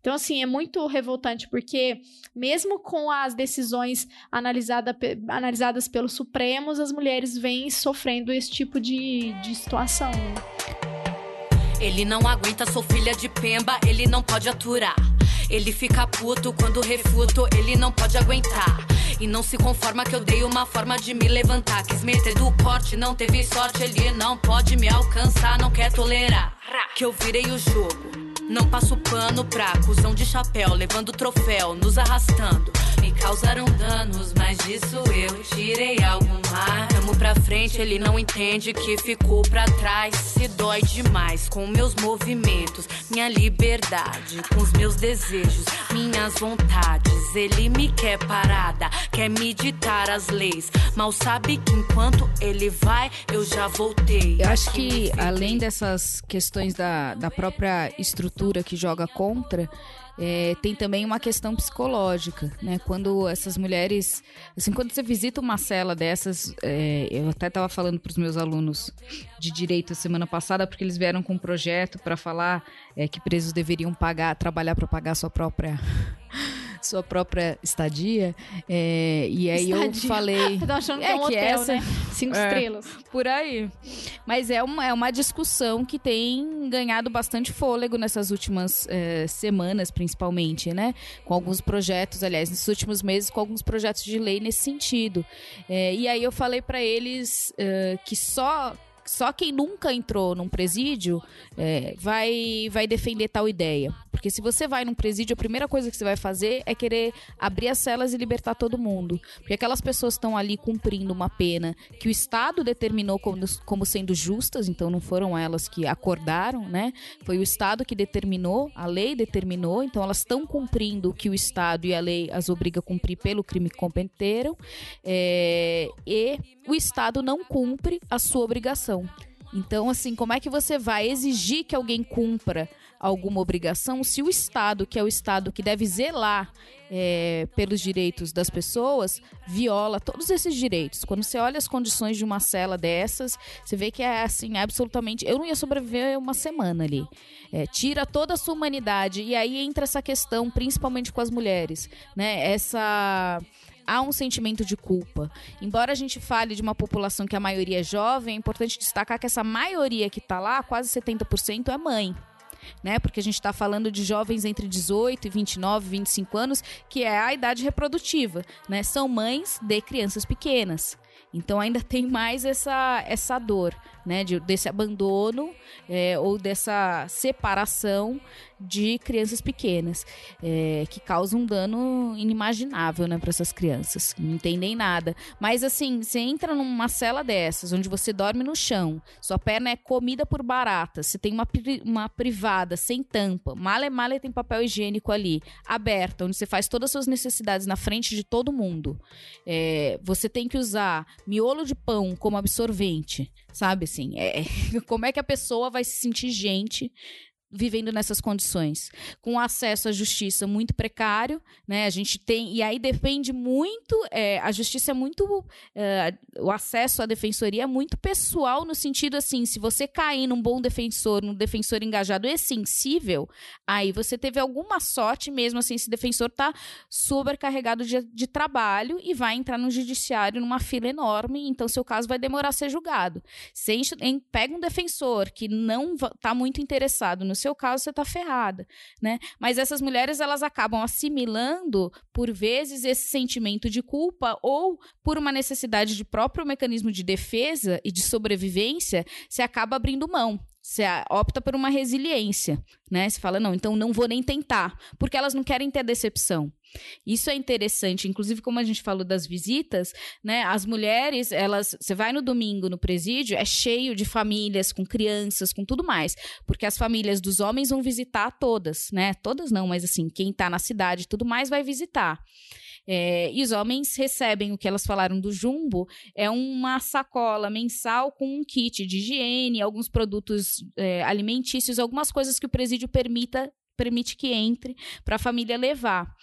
Então, assim, é muito revoltante, porque mesmo com as decisões analisada, analisadas pelos Supremos, as mulheres vêm sofrendo esse tipo de, de situação. Ele não aguenta, sou filha de Pemba, ele não pode aturar. Ele fica puto quando refuto, ele não pode aguentar. E não se conforma que eu dei uma forma de me levantar. Quis meter do corte, não teve sorte, ele não pode me alcançar, não quer tolerar. Que eu virei o jogo. Não passo pano pra cuzão de chapéu, levando troféu, nos arrastando. Causaram danos, mas disso eu tirei algo mais. Vamos pra frente, ele não entende que ficou pra trás. Se dói demais com meus movimentos, minha liberdade, com os meus desejos, minhas vontades. Ele me quer parada, quer me ditar as leis. Mal sabe que enquanto ele vai, eu já voltei. Eu acho que além dessas questões da, da própria estrutura que joga contra, é, tem também uma questão psicológica, né? Quando essas mulheres, assim, quando você visita uma cela dessas, é, eu até estava falando para os meus alunos de direito semana passada, porque eles vieram com um projeto para falar é, que presos deveriam pagar, trabalhar para pagar sua própria sua própria estadia. É, e aí eu Estadia. falei. Tô achando que é é um hotel, essa, né? Cinco É, estrelas. Por aí. Mas é uma, é uma discussão que tem ganhado bastante fôlego nessas últimas é, semanas, principalmente, né? Com alguns projetos, aliás, nesses últimos meses, com alguns projetos de lei nesse sentido. É, e aí eu falei pra eles é, que só. Só quem nunca entrou num presídio é, vai, vai defender tal ideia. Porque se você vai num presídio, a primeira coisa que você vai fazer é querer abrir as celas e libertar todo mundo. Porque aquelas pessoas estão ali cumprindo uma pena que o Estado determinou como, como sendo justas, então não foram elas que acordaram, né? Foi o Estado que determinou, a lei determinou, então elas estão cumprindo o que o Estado e a lei as obriga a cumprir pelo crime que cometeram. É, e o Estado não cumpre a sua obrigação. Então, assim, como é que você vai exigir que alguém cumpra alguma obrigação se o Estado, que é o Estado que deve zelar é, pelos direitos das pessoas, viola todos esses direitos? Quando você olha as condições de uma cela dessas, você vê que é assim, absolutamente. Eu não ia sobreviver uma semana ali. É, tira toda a sua humanidade. E aí entra essa questão, principalmente com as mulheres, né? Essa há um sentimento de culpa. Embora a gente fale de uma população que a maioria é jovem, é importante destacar que essa maioria que está lá, quase 70%, é mãe. Né? Porque a gente está falando de jovens entre 18 e 29, 25 anos, que é a idade reprodutiva. Né? São mães de crianças pequenas. Então ainda tem mais essa, essa dor, né? De, desse abandono é, ou dessa separação de crianças pequenas, é, que causa um dano inimaginável, né, para essas crianças. Não entendem nada. Mas assim, você entra numa cela dessas, onde você dorme no chão, sua perna é comida por baratas, você tem uma, pri- uma privada sem tampa, mala mala tem papel higiênico ali, aberta, onde você faz todas as suas necessidades na frente de todo mundo. É, você tem que usar miolo de pão como absorvente, sabe assim? É, como é que a pessoa vai se sentir gente vivendo nessas condições, com acesso à justiça muito precário, né? A gente tem e aí depende muito, é, a justiça é muito, é, o acesso à defensoria é muito pessoal no sentido assim, se você cair num bom defensor, num defensor engajado e sensível, aí você teve alguma sorte mesmo assim, esse defensor tá sobrecarregado de, de trabalho e vai entrar no judiciário numa fila enorme, então seu caso vai demorar a ser julgado. Se enche- em- pega um defensor que não tá muito interessado no seu caso, você tá ferrada, né? Mas essas mulheres, elas acabam assimilando, por vezes, esse sentimento de culpa ou por uma necessidade de próprio mecanismo de defesa e de sobrevivência, você acaba abrindo mão. Você opta por uma resiliência, né? Você fala, não, então não vou nem tentar, porque elas não querem ter decepção. Isso é interessante, inclusive como a gente falou das visitas, né? As mulheres, elas, você vai no domingo no presídio, é cheio de famílias com crianças, com tudo mais, porque as famílias dos homens vão visitar todas, né? Todas não, mas assim, quem tá na cidade tudo mais vai visitar. É, e os homens recebem o que elas falaram do jumbo, é uma sacola mensal com um kit de higiene, alguns produtos é, alimentícios, algumas coisas que o presídio permita permite que entre para a família levar.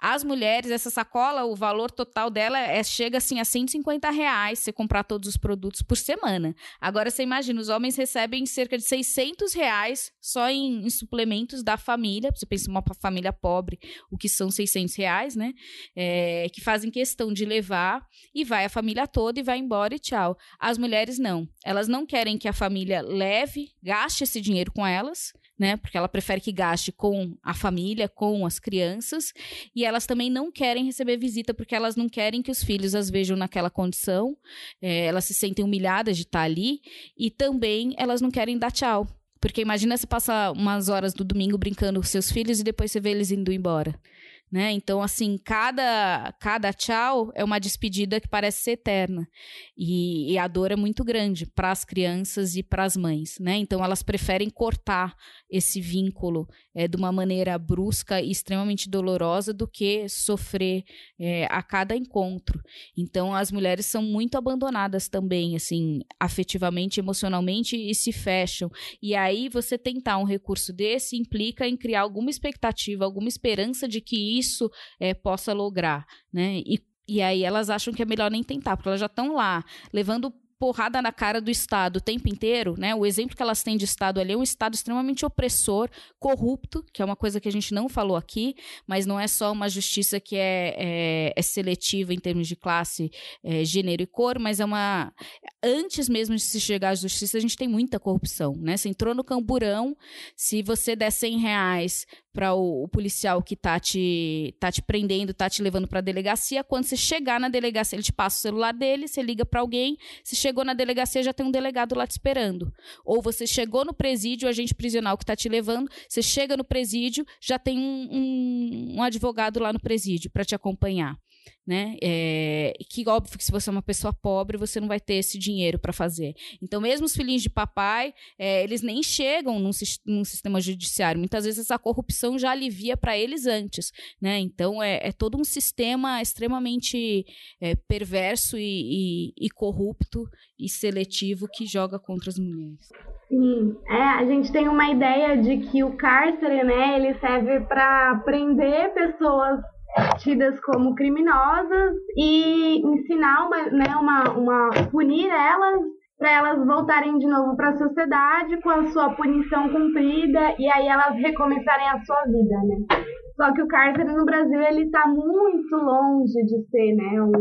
As mulheres, essa sacola, o valor total dela é, chega assim a 150 reais se comprar todos os produtos por semana. Agora você imagina, os homens recebem cerca de 600 reais só em, em suplementos da família. Você pensa uma família pobre, o que são 600 reais, né? É, que fazem questão de levar e vai a família toda e vai embora e tchau. As mulheres não. Elas não querem que a família leve, gaste esse dinheiro com elas, né? Porque ela prefere que gaste com a família, com as crianças, e elas também não querem receber visita porque elas não querem que os filhos as vejam naquela condição, é, elas se sentem humilhadas de estar ali, e também elas não querem dar tchau. Porque imagina você passar umas horas do domingo brincando com seus filhos e depois você vê eles indo embora. Né? Então, assim, cada, cada tchau é uma despedida que parece ser eterna. E, e a dor é muito grande para as crianças e para as mães, né? Então, elas preferem cortar esse vínculo é, de uma maneira brusca e extremamente dolorosa do que sofrer é, a cada encontro. Então, as mulheres são muito abandonadas também, assim, afetivamente, emocionalmente e se fecham. E aí, você tentar um recurso desse implica em criar alguma expectativa, alguma esperança de que isso é, possa lograr, né? E, e aí elas acham que é melhor nem tentar, porque elas já estão lá levando porrada na cara do Estado o tempo inteiro, né? O exemplo que elas têm de Estado ali é um Estado extremamente opressor, corrupto, que é uma coisa que a gente não falou aqui, mas não é só uma justiça que é, é, é seletiva em termos de classe, é, gênero e cor, mas é uma. Antes mesmo de se chegar à justiça, a gente tem muita corrupção, né? Você entrou no camburão, se você der 100 reais para o, o, policial que tá te, tá te prendendo, tá te levando para a delegacia. Quando você chegar na delegacia, ele te passa o celular dele, você liga para alguém. Se chegou na delegacia, já tem um delegado lá te esperando. Ou você chegou no presídio, o agente prisional que tá te levando, você chega no presídio, já tem um, um, um advogado lá no presídio para te acompanhar né? É, que óbvio que se você é uma pessoa pobre, você não vai ter esse dinheiro para fazer. Então, mesmo os filhinhos de papai, é, eles nem chegam num, num, sistema judiciário. Muitas vezes essa corrupção já alivia para eles antes, né? Então, é, é todo um sistema extremamente é, perverso e, e, e corrupto e seletivo que joga contra as mulheres. Sim, é, a gente tem uma ideia de que o cárcere, né, ele serve para prender pessoas tidas como criminosas e ensinar uma, né, uma, uma punir elas para elas voltarem de novo para a sociedade com a sua punição cumprida e aí elas recomeçarem a sua vida, né? Só que o cárcere no Brasil ele está muito longe de ser, né, um,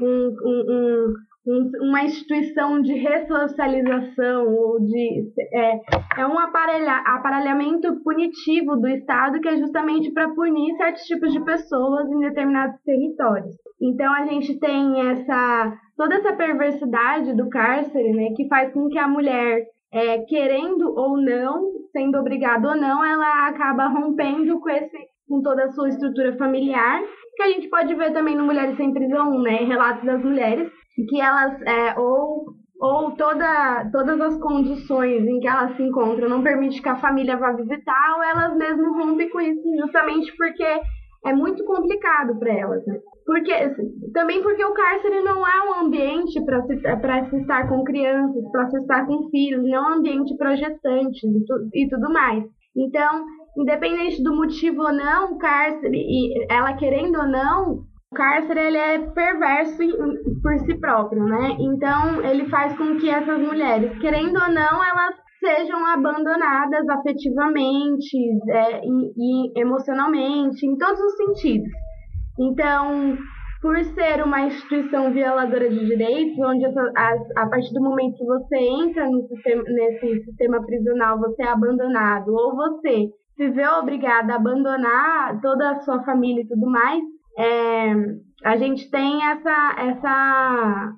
um, um, uma instituição de ressocialização ou de é, é um aparelha, aparelhamento punitivo do Estado que é justamente para punir certos tipos de pessoas em determinados territórios. Então a gente tem essa toda essa perversidade do cárcere, né, que faz com que a mulher é, querendo ou não, sendo obrigada ou não, ela acaba rompendo com esse com toda a sua estrutura familiar, que a gente pode ver também no Mulheres Sem Prisão, né, relatos das mulheres que elas é, ou ou toda, todas as condições em que elas se encontram não permite que a família vá visitar, ou elas mesmo rompem com isso, justamente porque é muito complicado para elas. Né? Porque, também porque o cárcere não é um ambiente para se, se estar com crianças, para se estar com filhos, não é um ambiente para gestantes e, tu, e tudo mais. Então, independente do motivo ou não, o cárcere, e ela querendo ou não, o cárcere ele é perverso por si próprio, né? Então ele faz com que essas mulheres, querendo ou não, elas sejam abandonadas afetivamente é, e, e emocionalmente, em todos os sentidos. Então, por ser uma instituição violadora de direitos, onde essa, a, a, partir do momento que você entra sistema, nesse sistema prisional, você é abandonado, ou você se vê obrigada a abandonar toda a sua família e tudo mais, é, a gente tem essa essa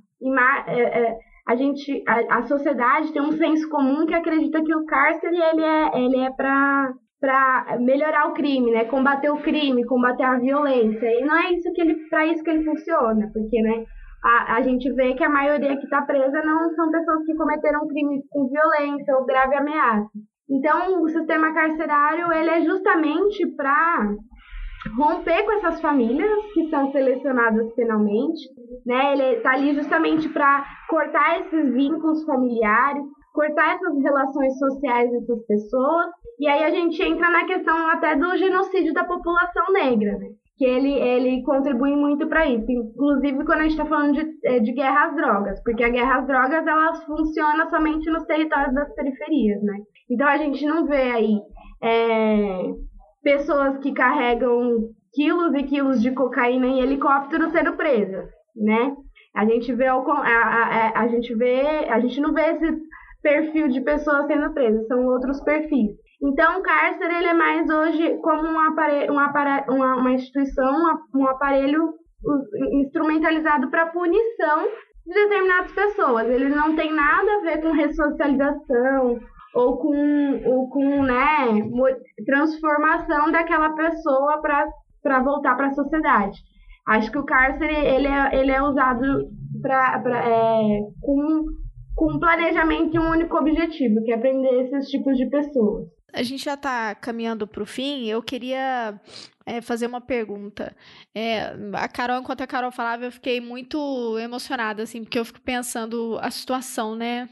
é, é, a gente a, a, sociedade tem um senso comum que acredita que o cárcere ele é ele é para para melhorar o crime, né? Combater o crime, combater a violência. E não é isso que ele para isso que ele funciona, porque, né? A, a gente vê que a maioria que está presa não são pessoas que cometeram crimes com violência ou grave ameaça. Então, o sistema carcerário ele é justamente para romper com essas famílias que são selecionadas penalmente, né? Ele está ali justamente para cortar esses vínculos familiares, cortar essas relações sociais dessas pessoas. E aí a gente entra na questão até do genocídio da população negra, né? que ele, ele contribui muito para isso. Inclusive quando a gente está falando de, é, de guerra às drogas, porque a guerra às drogas ela funciona somente nos territórios das periferias, né? Então a gente não vê aí é, pessoas que carregam quilos e quilos de cocaína em helicóptero sendo presas, né? A gente vê a, a, a, gente vê, a gente não vê esse perfil de pessoas sendo presas, são outros perfis. Então, o cárcere ele é mais hoje como um aparelho, um aparelho, uma, uma instituição, um aparelho instrumentalizado para punição de determinadas pessoas. Ele não tem nada a ver com ressocialização, ou com, ou com né, transformação daquela pessoa para voltar para a sociedade. Acho que o cárcere ele é, ele é usado pra, pra, é, com, com um planejamento e um único objetivo, que é prender esses tipos de pessoas. A gente já está caminhando para o fim. Eu queria é, fazer uma pergunta. É, a Carol, enquanto a Carol falava, eu fiquei muito emocionada, assim, porque eu fico pensando a situação, né?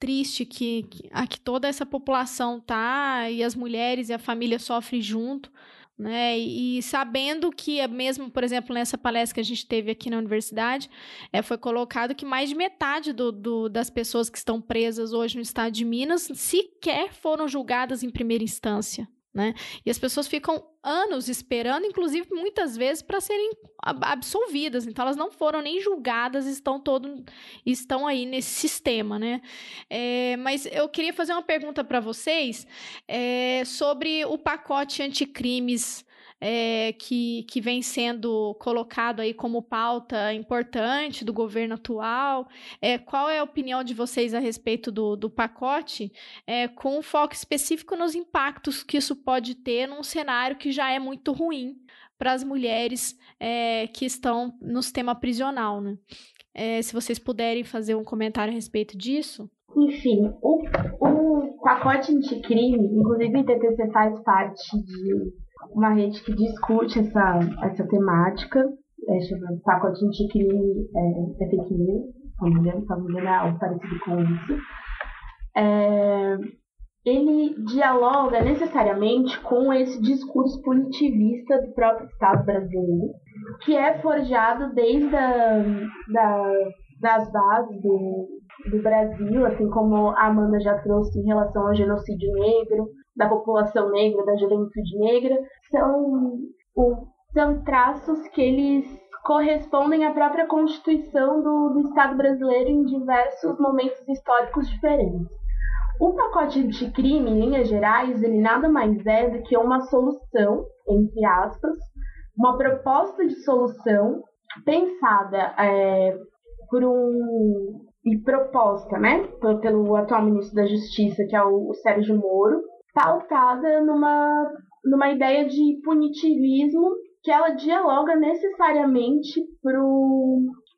Triste que, que, a que toda essa população tá e as mulheres e a família sofrem junto né? E sabendo que, é mesmo, por exemplo, nessa palestra que a gente teve aqui na universidade, é, foi colocado que mais de metade do, do, das pessoas que estão presas hoje no estado de Minas sequer foram julgadas em primeira instância. Né? E as pessoas ficam anos esperando, inclusive muitas vezes, para serem absolvidas. Então elas não foram nem julgadas, estão todo, estão aí nesse sistema, né? É, mas eu queria fazer uma pergunta para vocês é, sobre o pacote anticrimes é, que, que vem sendo colocado aí como pauta importante do governo atual. É, qual é a opinião de vocês a respeito do, do pacote, é, com um foco específico nos impactos que isso pode ter num cenário que já é muito ruim para as mulheres é, que estão no sistema prisional, né? É, se vocês puderem fazer um comentário a respeito disso. Enfim, o, o pacote anticrime, inclusive o TTC faz parte de uma rede que discute essa, essa temática, é chamada Pacote Anticrime é, é Fake News, se se não me engano é algo parecido com isso. É, ele dialoga necessariamente com esse discurso punitivista do próprio Estado brasileiro, que é forjado desde a, da, das bases do, do Brasil, assim como a Amanda já trouxe em relação ao genocídio negro, da população negra, da juventude negra, são, são traços que eles correspondem à própria constituição do, do Estado brasileiro em diversos momentos históricos diferentes. O pacote anticrime, em linhas gerais, ele nada mais é do que uma solução, entre aspas, uma proposta de solução pensada é, por um e proposta, né, pelo atual ministro da Justiça, que é o, o Sérgio Moro, pautada numa, numa ideia de punitivismo que ela dialoga necessariamente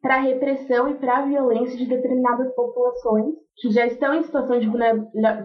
para a repressão e para a violência de determinadas populações que já estão em situação de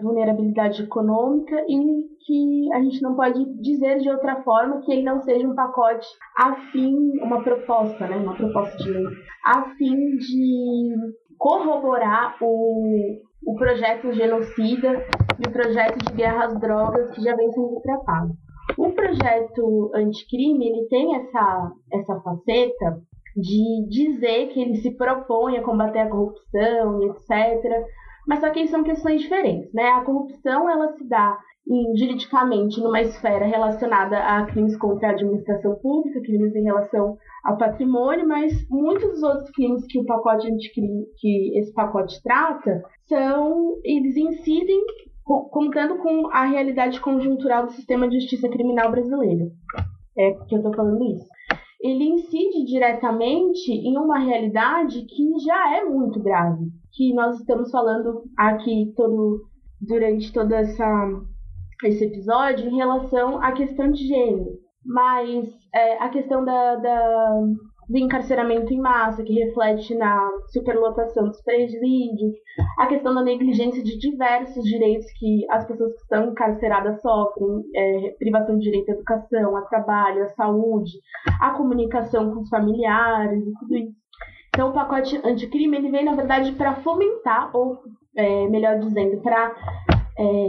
vulnerabilidade econômica e que a gente não pode dizer de outra forma que ele não seja um pacote afim, uma proposta, né, uma proposta de lei, a fim de corroborar o, o projeto genocida e o projeto de guerra às drogas que já vem sendo tratado. O projeto anticrime ele tem essa, essa faceta de dizer que ele se propõe a combater a corrupção, etc. Mas só que são questões diferentes, né? A corrupção ela se dá juridicamente numa esfera relacionada a crimes contra a administração pública, crimes em relação ao patrimônio, mas muitos dos outros crimes que o pacote anticrime, que esse pacote trata, são eles incidem contando com a realidade conjuntural do sistema de justiça criminal brasileiro. É que eu estou falando isso. Ele incide diretamente em uma realidade que já é muito grave, que nós estamos falando aqui todo durante toda essa esse episódio em relação à questão de gênero, mas é, a questão da, da, do encarceramento em massa, que reflete na superlotação dos presídios, a questão da negligência de diversos direitos que as pessoas que estão encarceradas sofrem, é, privação de direito à educação, a trabalho, à saúde, a comunicação com os familiares e tudo isso. Então, o pacote anticrime ele vem, na verdade, para fomentar, ou é, melhor dizendo, para é,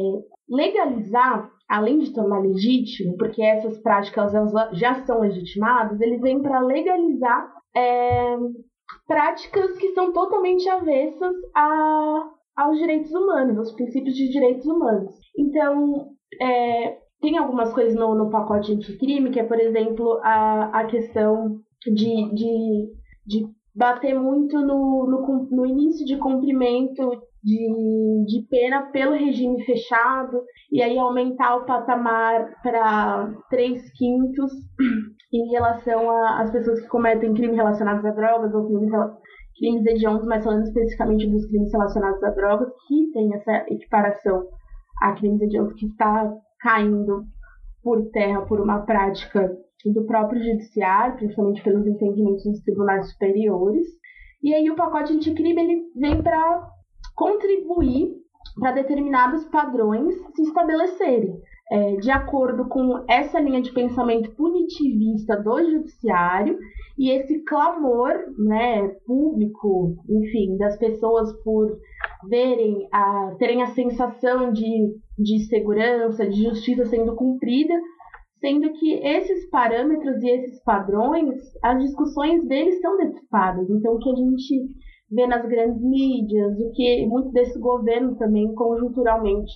legalizar, além de tornar legítimo, porque essas práticas já são legitimadas, ele vem para legalizar é, práticas que são totalmente avessas a, aos direitos humanos, aos princípios de direitos humanos. Então, é, tem algumas coisas no, no pacote anticrime, que é, por exemplo, a, a questão de, de, de bater muito no, no, no início de cumprimento de, de pena pelo regime fechado, e aí aumentar o patamar para 3 quintos em relação às pessoas que cometem crimes relacionados a drogas ou crimes, crimes hediondos, mas falando especificamente dos crimes relacionados a drogas, que tem essa equiparação a crimes hediondos que está caindo por terra por uma prática do próprio judiciário, principalmente pelos entendimentos dos tribunais superiores. E aí o pacote anticrime ele vem para contribuir para determinados padrões se estabelecerem. É, de acordo com essa linha de pensamento punitivista do judiciário e esse clamor né, público, enfim, das pessoas por verem, a, terem a sensação de, de segurança, de justiça sendo cumprida, sendo que esses parâmetros e esses padrões, as discussões deles são deturpadas. Então, o que a gente vê nas grandes mídias, o que muito desse governo também, conjunturalmente,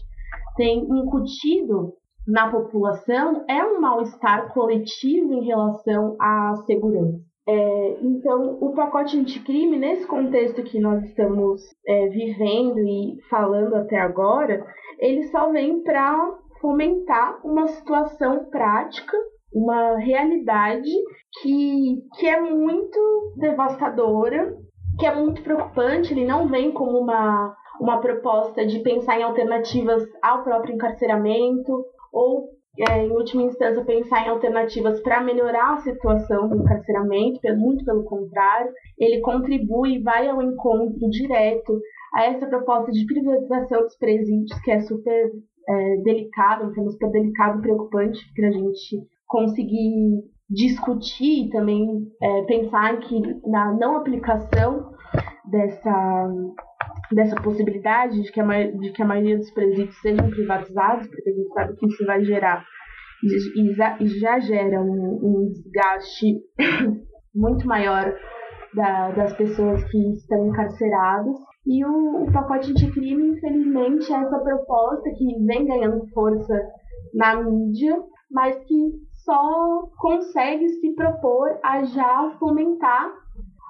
tem incutido na população é um mal-estar coletivo em relação à segurança. É, então, o pacote anticrime, nesse contexto que nós estamos é, vivendo e falando até agora, ele só vem para fomentar uma situação prática, uma realidade que, que é muito devastadora, que é muito preocupante. Ele não vem como uma, uma proposta de pensar em alternativas ao próprio encarceramento ou é, em última instância, pensar em alternativas para melhorar a situação do encarceramento, muito pelo contrário, ele contribui e vai ao encontro direto a essa proposta de privatização dos presídios, que é super é, delicado, um tema super delicado e preocupante para a gente conseguir discutir e também é, pensar que na não aplicação dessa, dessa possibilidade de que, a, de que a maioria dos presídios sejam privatizados, porque a gente sabe que isso vai gerar e já, gera um, um desgaste muito maior da, das pessoas que estão encarceradas. E o, o pacote de crime, infelizmente, é essa proposta que vem ganhando força na mídia, mas que só consegue se propor a já fomentar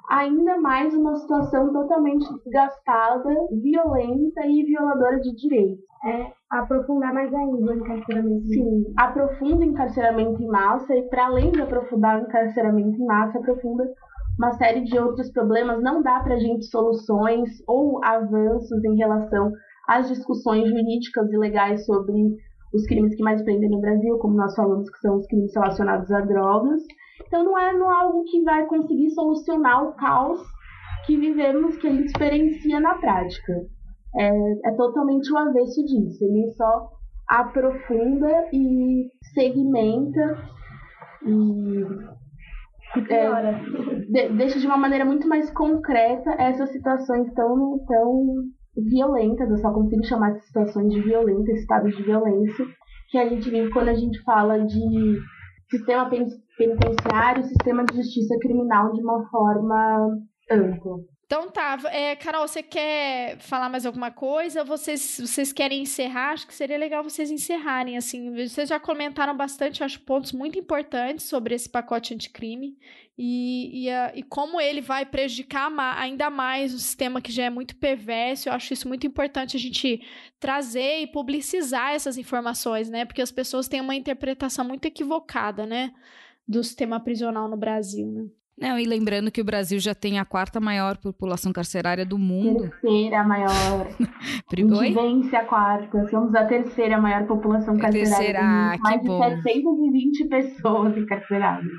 ainda mais uma situação totalmente desgastada, violenta e violadora de direitos. É aprofundar mais ainda o encarceramento. Sim, aprofunda o encarceramento em massa e, para além de aprofundar o encarceramento em massa, aprofunda uma série de outros problemas. Não dá para a gente soluções ou avanços em relação às discussões jurídicas e legais sobre os crimes que mais prendem no Brasil, como nós falamos que são os crimes relacionados a drogas. Então não é, não é algo que vai conseguir solucionar o caos que vivemos, que a gente experiencia na prática. É, é totalmente o avesso disso. Ele só aprofunda e segmenta e é, de, deixa de uma maneira muito mais concreta essas situações tão, tão violentas, eu só consigo chamar de situações de violência, estados de violência, que a gente vive quando a gente fala de sistema penitenciário, sistema de justiça criminal de uma forma ampla. Então tá, é, Carol, você quer falar mais alguma coisa? Vocês, vocês querem encerrar? Acho que seria legal vocês encerrarem, assim. Vocês já comentaram bastante, acho, pontos muito importantes sobre esse pacote anticrime e, e, a, e como ele vai prejudicar ainda mais o sistema que já é muito perverso. Eu acho isso muito importante a gente trazer e publicizar essas informações, né? Porque as pessoas têm uma interpretação muito equivocada, né? Do sistema prisional no Brasil, né? Não, e lembrando que o Brasil já tem a quarta maior população carcerária do mundo. Terceira maior. Vence a quarta. Somos a terceira maior população carcerária terceira, do mundo. Mais de bom. 720 pessoas encarceradas.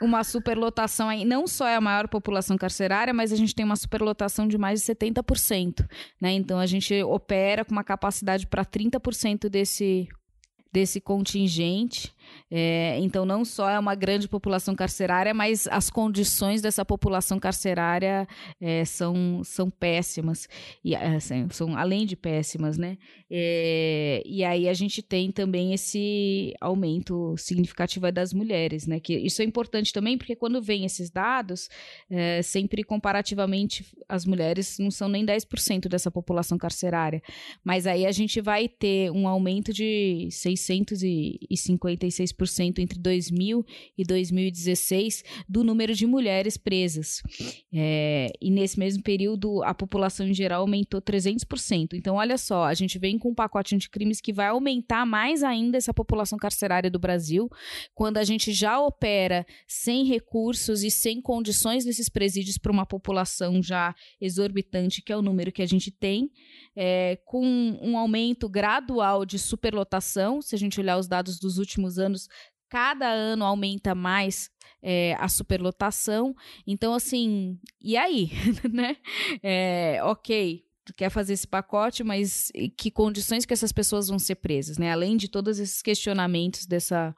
Uma superlotação aí, não só é a maior população carcerária, mas a gente tem uma superlotação de mais de 70%. Né? Então a gente opera com uma capacidade para 30% desse, desse contingente. É, então, não só é uma grande população carcerária, mas as condições dessa população carcerária é, são, são péssimas, e, assim, são além de péssimas, né? É, e aí a gente tem também esse aumento significativo das mulheres, né? Que isso é importante também, porque quando vem esses dados, é, sempre comparativamente as mulheres não são nem 10% dessa população carcerária, mas aí a gente vai ter um aumento de 656 6% entre 2000 e 2016 do número de mulheres presas. É, e nesse mesmo período, a população em geral aumentou 300%. Então, olha só, a gente vem com um pacote de crimes que vai aumentar mais ainda essa população carcerária do Brasil, quando a gente já opera sem recursos e sem condições desses presídios para uma população já exorbitante, que é o número que a gente tem, é, com um aumento gradual de superlotação. Se a gente olhar os dados dos últimos anos, cada ano aumenta mais é, a superlotação. Então, assim, e aí, né? É, ok, quer fazer esse pacote, mas que condições que essas pessoas vão ser presas, né? Além de todos esses questionamentos dessa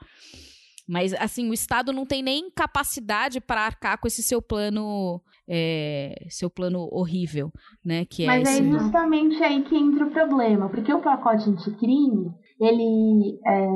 mas, assim, o Estado não tem nem capacidade para arcar com esse seu plano, é, seu plano horrível, né? Que Mas é, é esse... justamente aí que entra o problema, porque o pacote anticrime, ele é,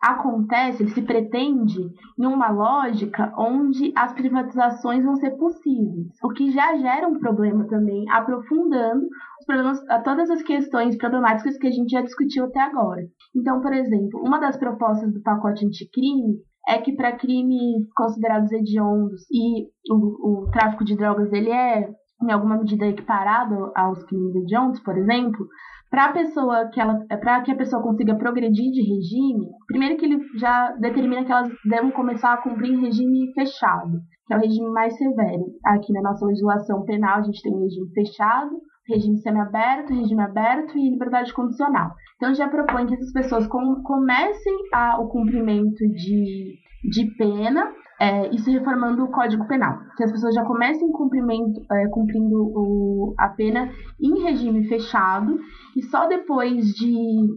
acontece, ele se pretende em uma lógica onde as privatizações vão ser possíveis, o que já gera um problema também, aprofundando os problemas, todas as questões problemáticas que a gente já discutiu até agora. Então, por exemplo, uma das propostas do pacote anticrime é que para crimes considerados hediondos e o, o tráfico de drogas ele é em alguma medida equiparado aos crimes hediondos, por exemplo, para a pessoa que ela, para que a pessoa consiga progredir de regime, primeiro que ele já determina que elas devem começar a cumprir regime fechado, que é o regime mais severo. Aqui na nossa legislação penal a gente tem regime fechado, regime semiaberto, regime aberto e liberdade condicional. Então já propõe que essas pessoas com, comecem a, o cumprimento de, de pena, é, isso reformando o Código Penal, que as pessoas já comecem cumprimento, é, cumprindo o, a pena em regime fechado e só depois de,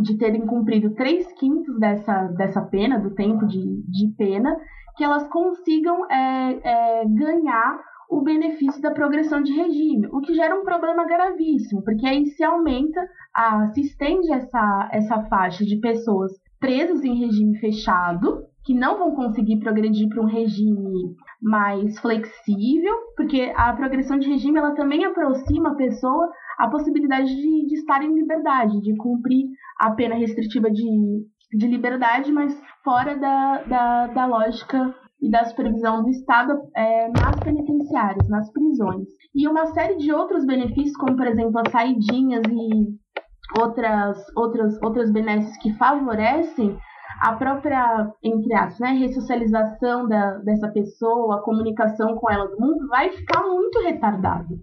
de terem cumprido três quintos dessa, dessa pena, do tempo de, de pena, que elas consigam é, é ganhar o benefício da progressão de regime, o que gera um problema gravíssimo, porque aí se aumenta, a, se estende essa, essa faixa de pessoas presas em regime fechado, que não vão conseguir progredir para um regime mais flexível, porque a progressão de regime ela também aproxima a pessoa a possibilidade de, de estar em liberdade, de cumprir a pena restritiva de, de liberdade, mas fora da, da, da lógica e da supervisão do Estado é, nas penitenciárias, nas prisões. E uma série de outros benefícios, como por exemplo as saidinhas e outras, outras, outras benesses que favorecem a própria, entre aspas, né, ressocialização da, dessa pessoa, a comunicação com ela do mundo, vai ficar muito retardado.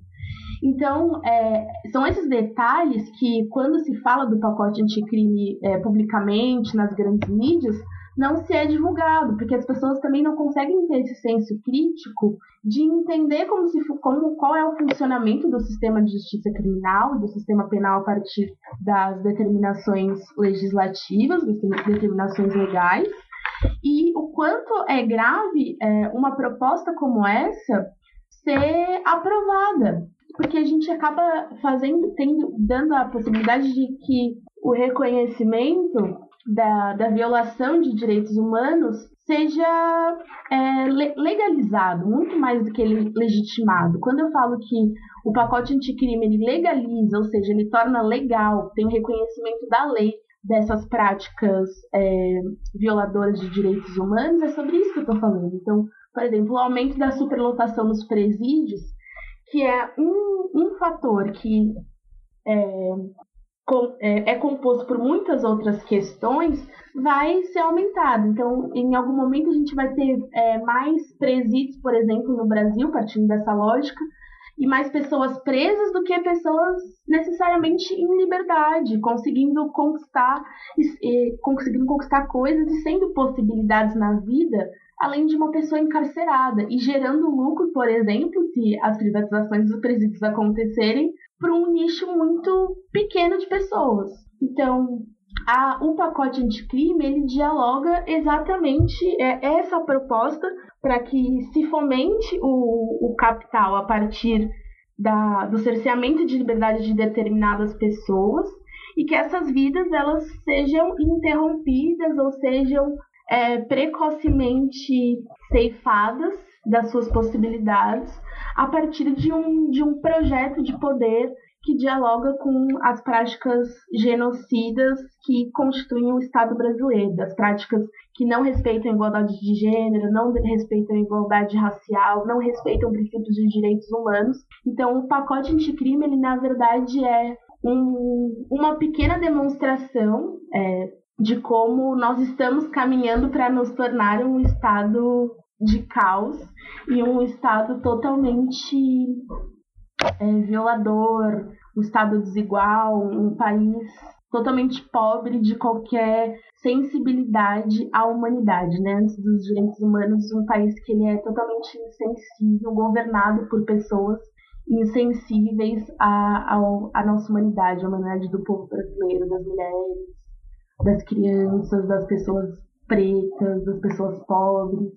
Então, é, são esses detalhes que, quando se fala do pacote anticrime é, publicamente, nas grandes mídias, não se é divulgado, porque as pessoas também não conseguem ter esse senso crítico de entender como se como qual é o funcionamento do sistema de justiça criminal do sistema penal a partir das determinações legislativas, das determinações legais, e o quanto é grave é, uma proposta como essa ser aprovada, porque a gente acaba fazendo, tendo, dando a possibilidade de que o reconhecimento da, da violação de direitos humanos seja é, legalizado, muito mais do que legitimado. Quando eu falo que o pacote anticrime ele legaliza, ou seja, ele torna legal, tem o reconhecimento da lei dessas práticas é, violadoras de direitos humanos, é sobre isso que eu estou falando. Então, por exemplo, o aumento da superlotação nos presídios, que é um, um fator que é, é, é composto por muitas outras questões, vai ser aumentado. Então, em algum momento, a gente vai ter é, mais presídios, por exemplo, no Brasil, partindo dessa lógica, e mais pessoas presas do que pessoas necessariamente em liberdade, conseguindo conquistar, e, conseguindo conquistar coisas e sendo possibilidades na vida, além de uma pessoa encarcerada e gerando lucro, por exemplo, se as privatizações dos presídios acontecerem, para um nicho muito pequeno de pessoas. Então, a, o pacote anticrime ele dialoga exatamente é, essa proposta para que se fomente o, o capital a partir da, do cerceamento de liberdade de determinadas pessoas e que essas vidas elas sejam interrompidas ou sejam é, precocemente ceifadas das suas possibilidades a partir de um, de um projeto de poder que dialoga com as práticas genocidas que constituem o Estado brasileiro, das práticas que não respeitam a igualdade de gênero, não respeitam a igualdade racial, não respeitam princípios de direitos humanos. Então, o pacote anticrime, ele na verdade é um, uma pequena demonstração é, de como nós estamos caminhando para nos tornar um Estado de caos e um Estado totalmente é, violador, um Estado desigual, um país totalmente pobre de qualquer sensibilidade à humanidade, né? Antes dos direitos humanos, um país que ele é totalmente insensível, governado por pessoas insensíveis à, à, à nossa humanidade, à humanidade do povo brasileiro, das mulheres, das crianças, das pessoas pretas, das pessoas pobres,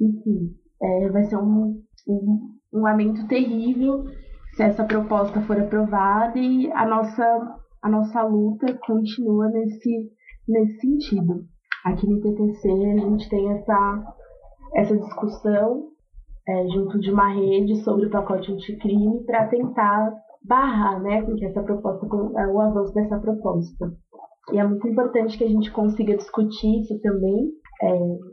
enfim, é, vai ser um, um, um lamento terrível se essa proposta for aprovada e a nossa, a nossa luta continua nesse, nesse sentido. Aqui no TTC a gente tem essa, essa discussão é, junto de uma rede sobre o pacote anticrime para tentar barrar né, com que essa proposta, é, o avanço dessa proposta. E é muito importante que a gente consiga discutir isso também. É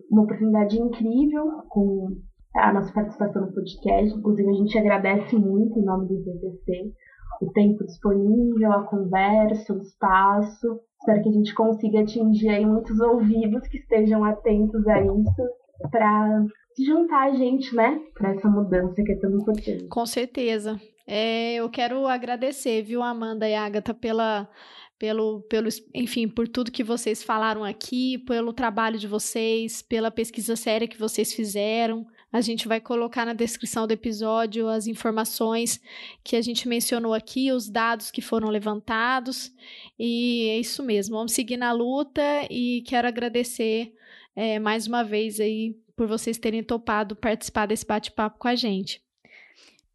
uma oportunidade incrível com a nossa participação no podcast. Inclusive, a gente agradece muito em nome do IPTC o tempo disponível, a conversa, o espaço. Espero que a gente consiga atingir aí muitos ouvidos que estejam atentos a isso para juntar a gente, né, para essa mudança que é tão importante. Com certeza. É, eu quero agradecer, viu, Amanda e Agatha, pela pelo, pelo, enfim, por tudo que vocês falaram aqui, pelo trabalho de vocês, pela pesquisa séria que vocês fizeram. A gente vai colocar na descrição do episódio as informações que a gente mencionou aqui, os dados que foram levantados. E é isso mesmo, vamos seguir na luta e quero agradecer é, mais uma vez aí por vocês terem topado participar desse bate-papo com a gente.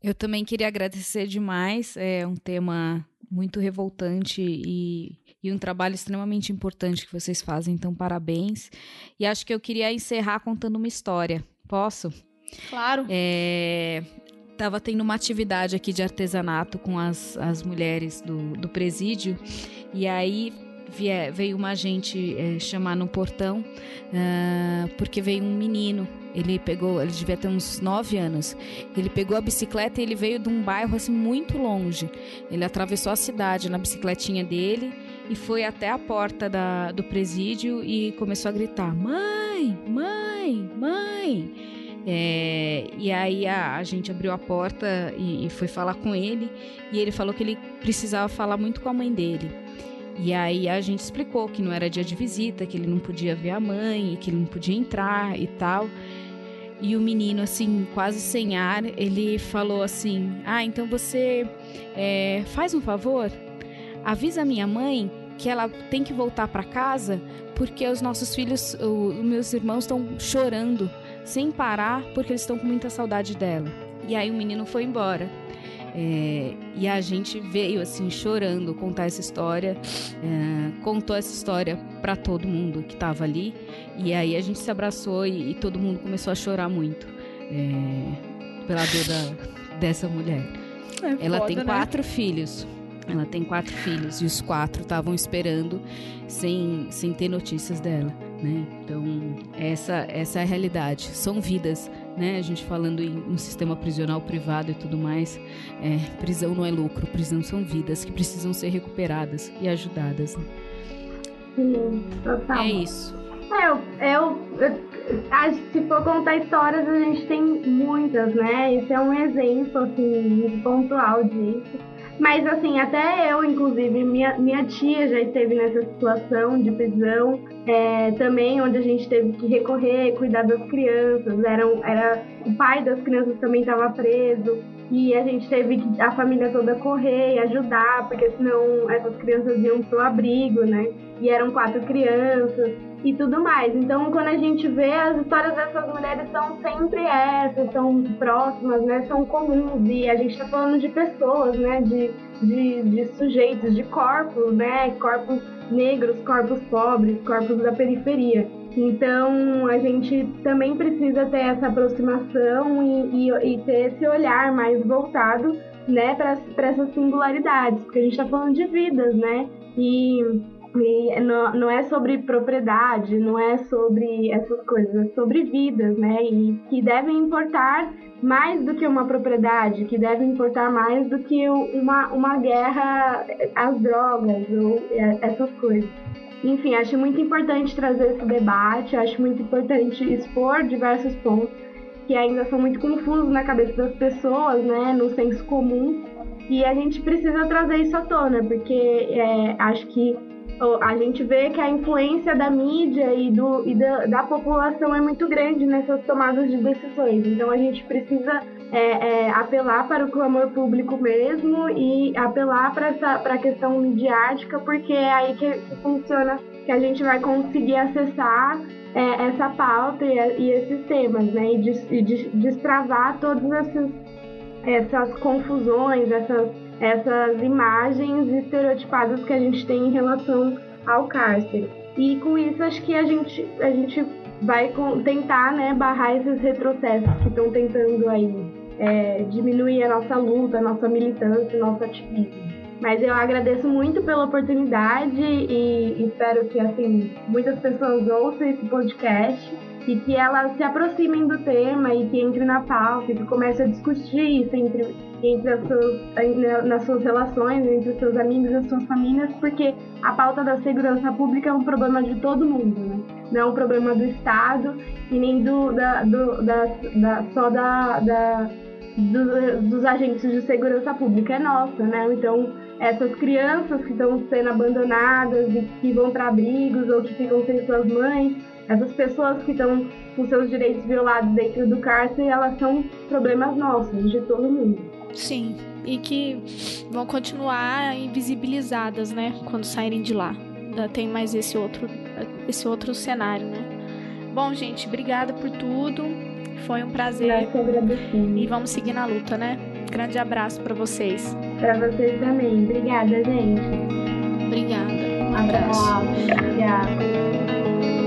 Eu também queria agradecer demais, é um tema muito revoltante e, e um trabalho extremamente importante que vocês fazem, então parabéns. E acho que eu queria encerrar contando uma história. Posso? Claro. É, tava tendo uma atividade aqui de artesanato com as, as mulheres do, do presídio, e aí veio uma gente é, chamar no portão, uh, porque veio um menino ele pegou, ele devia ter uns 9 anos. Ele pegou a bicicleta e ele veio de um bairro assim muito longe. Ele atravessou a cidade na bicicletinha dele e foi até a porta da, do presídio e começou a gritar: Mãe, mãe, mãe. É, e aí a, a, gente abriu a porta e, e foi falar com ele. E ele falou que ele precisava falar muito com a mãe dele. E aí a gente explicou que não era dia de visita, que ele não podia ver a mãe, que ele não podia entrar e tal. E o menino, assim, quase sem ar, ele falou assim: Ah, então você é, faz um favor, avisa minha mãe que ela tem que voltar para casa porque os nossos filhos, os meus irmãos estão chorando sem parar porque eles estão com muita saudade dela. E aí o menino foi embora. É, e a gente veio assim chorando contar essa história, é, contou essa história para todo mundo que estava ali. E aí a gente se abraçou e, e todo mundo começou a chorar muito é, pela dor da, dessa mulher. É Ela tem né? quatro filhos. Ela tem quatro filhos e os quatro estavam esperando sem, sem ter notícias dela, né? Então, essa, essa é a realidade. São vidas, né? A gente falando em um sistema prisional privado e tudo mais. É, prisão não é lucro, prisão são vidas que precisam ser recuperadas e ajudadas. Né? Sim, total. É isso. É, eu, eu, se for contar histórias, a gente tem muitas, né? Esse é um exemplo, assim, pontual disso. Mas assim, até eu, inclusive, minha, minha tia já esteve nessa situação de prisão, é, também onde a gente teve que recorrer, cuidar das crianças. Era, era, o pai das crianças também estava preso. E a gente teve que a família toda correr e ajudar, porque senão essas crianças iam pro abrigo, né? E eram quatro crianças e tudo mais. Então, quando a gente vê, as histórias dessas mulheres são sempre essas, são próximas, né? São comuns. E a gente está falando de pessoas, né? De, de, de sujeitos, de corpos, né? Corpos negros, corpos pobres, corpos da periferia. Então, a gente também precisa ter essa aproximação e, e, e ter esse olhar mais voltado, né, para essas singularidades, porque a gente está falando de vidas, né? E e não, não é sobre propriedade, não é sobre essas coisas, é sobre vidas, né? E que devem importar mais do que uma propriedade, que devem importar mais do que uma, uma guerra às drogas ou essas coisas. Enfim, acho muito importante trazer esse debate, acho muito importante expor diversos pontos que ainda são muito confusos na cabeça das pessoas, né, no senso comum, e a gente precisa trazer isso à tona, porque é, acho que a gente vê que a influência da mídia e, do, e da, da população é muito grande nessas tomadas de decisões. Então a gente precisa é, é, apelar para o clamor público mesmo e apelar para a questão midiática, porque é aí que, funciona, que a gente vai conseguir acessar é, essa pauta e, e, esses temas, né? E, des, e destravar todas essas, essas confusões, essas essas imagens estereotipadas que a gente tem em relação ao cárcere. E com isso acho que a gente, a gente vai tentar né, barrar esses retrocessos que estão tentando aí é, diminuir a nossa luta, a nossa militância, o nosso ativismo. Mas eu agradeço muito pela oportunidade e espero que assim muitas pessoas ouçam esse podcast e que elas se aproximem do tema e que entrem na pauta e que comecem a discutir isso entre, entre as suas, nas suas relações, entre os seus amigos e as suas famílias, porque a pauta da segurança pública é um problema de todo mundo, né? Não é um problema do Estado e nem do, da, do, da, da só da, da do, dos agentes de segurança pública, é nossa, né? Então, essas crianças que estão sendo abandonadas e que vão para abrigos ou que ficam sem suas mães, essas pessoas que estão com seus direitos violados dentro do cárcere, elas são problemas nossos, de todo mundo. Sim, e que vão continuar invisibilizadas, né, quando saírem de lá. Ainda tem mais esse outro, esse outro cenário, né? Bom, gente, obrigada por tudo. Foi um prazer. E vamos seguir na luta, né? Grande abraço para vocês. Para vocês também. Obrigada, gente. Obrigada. Um abraço. Obrigada.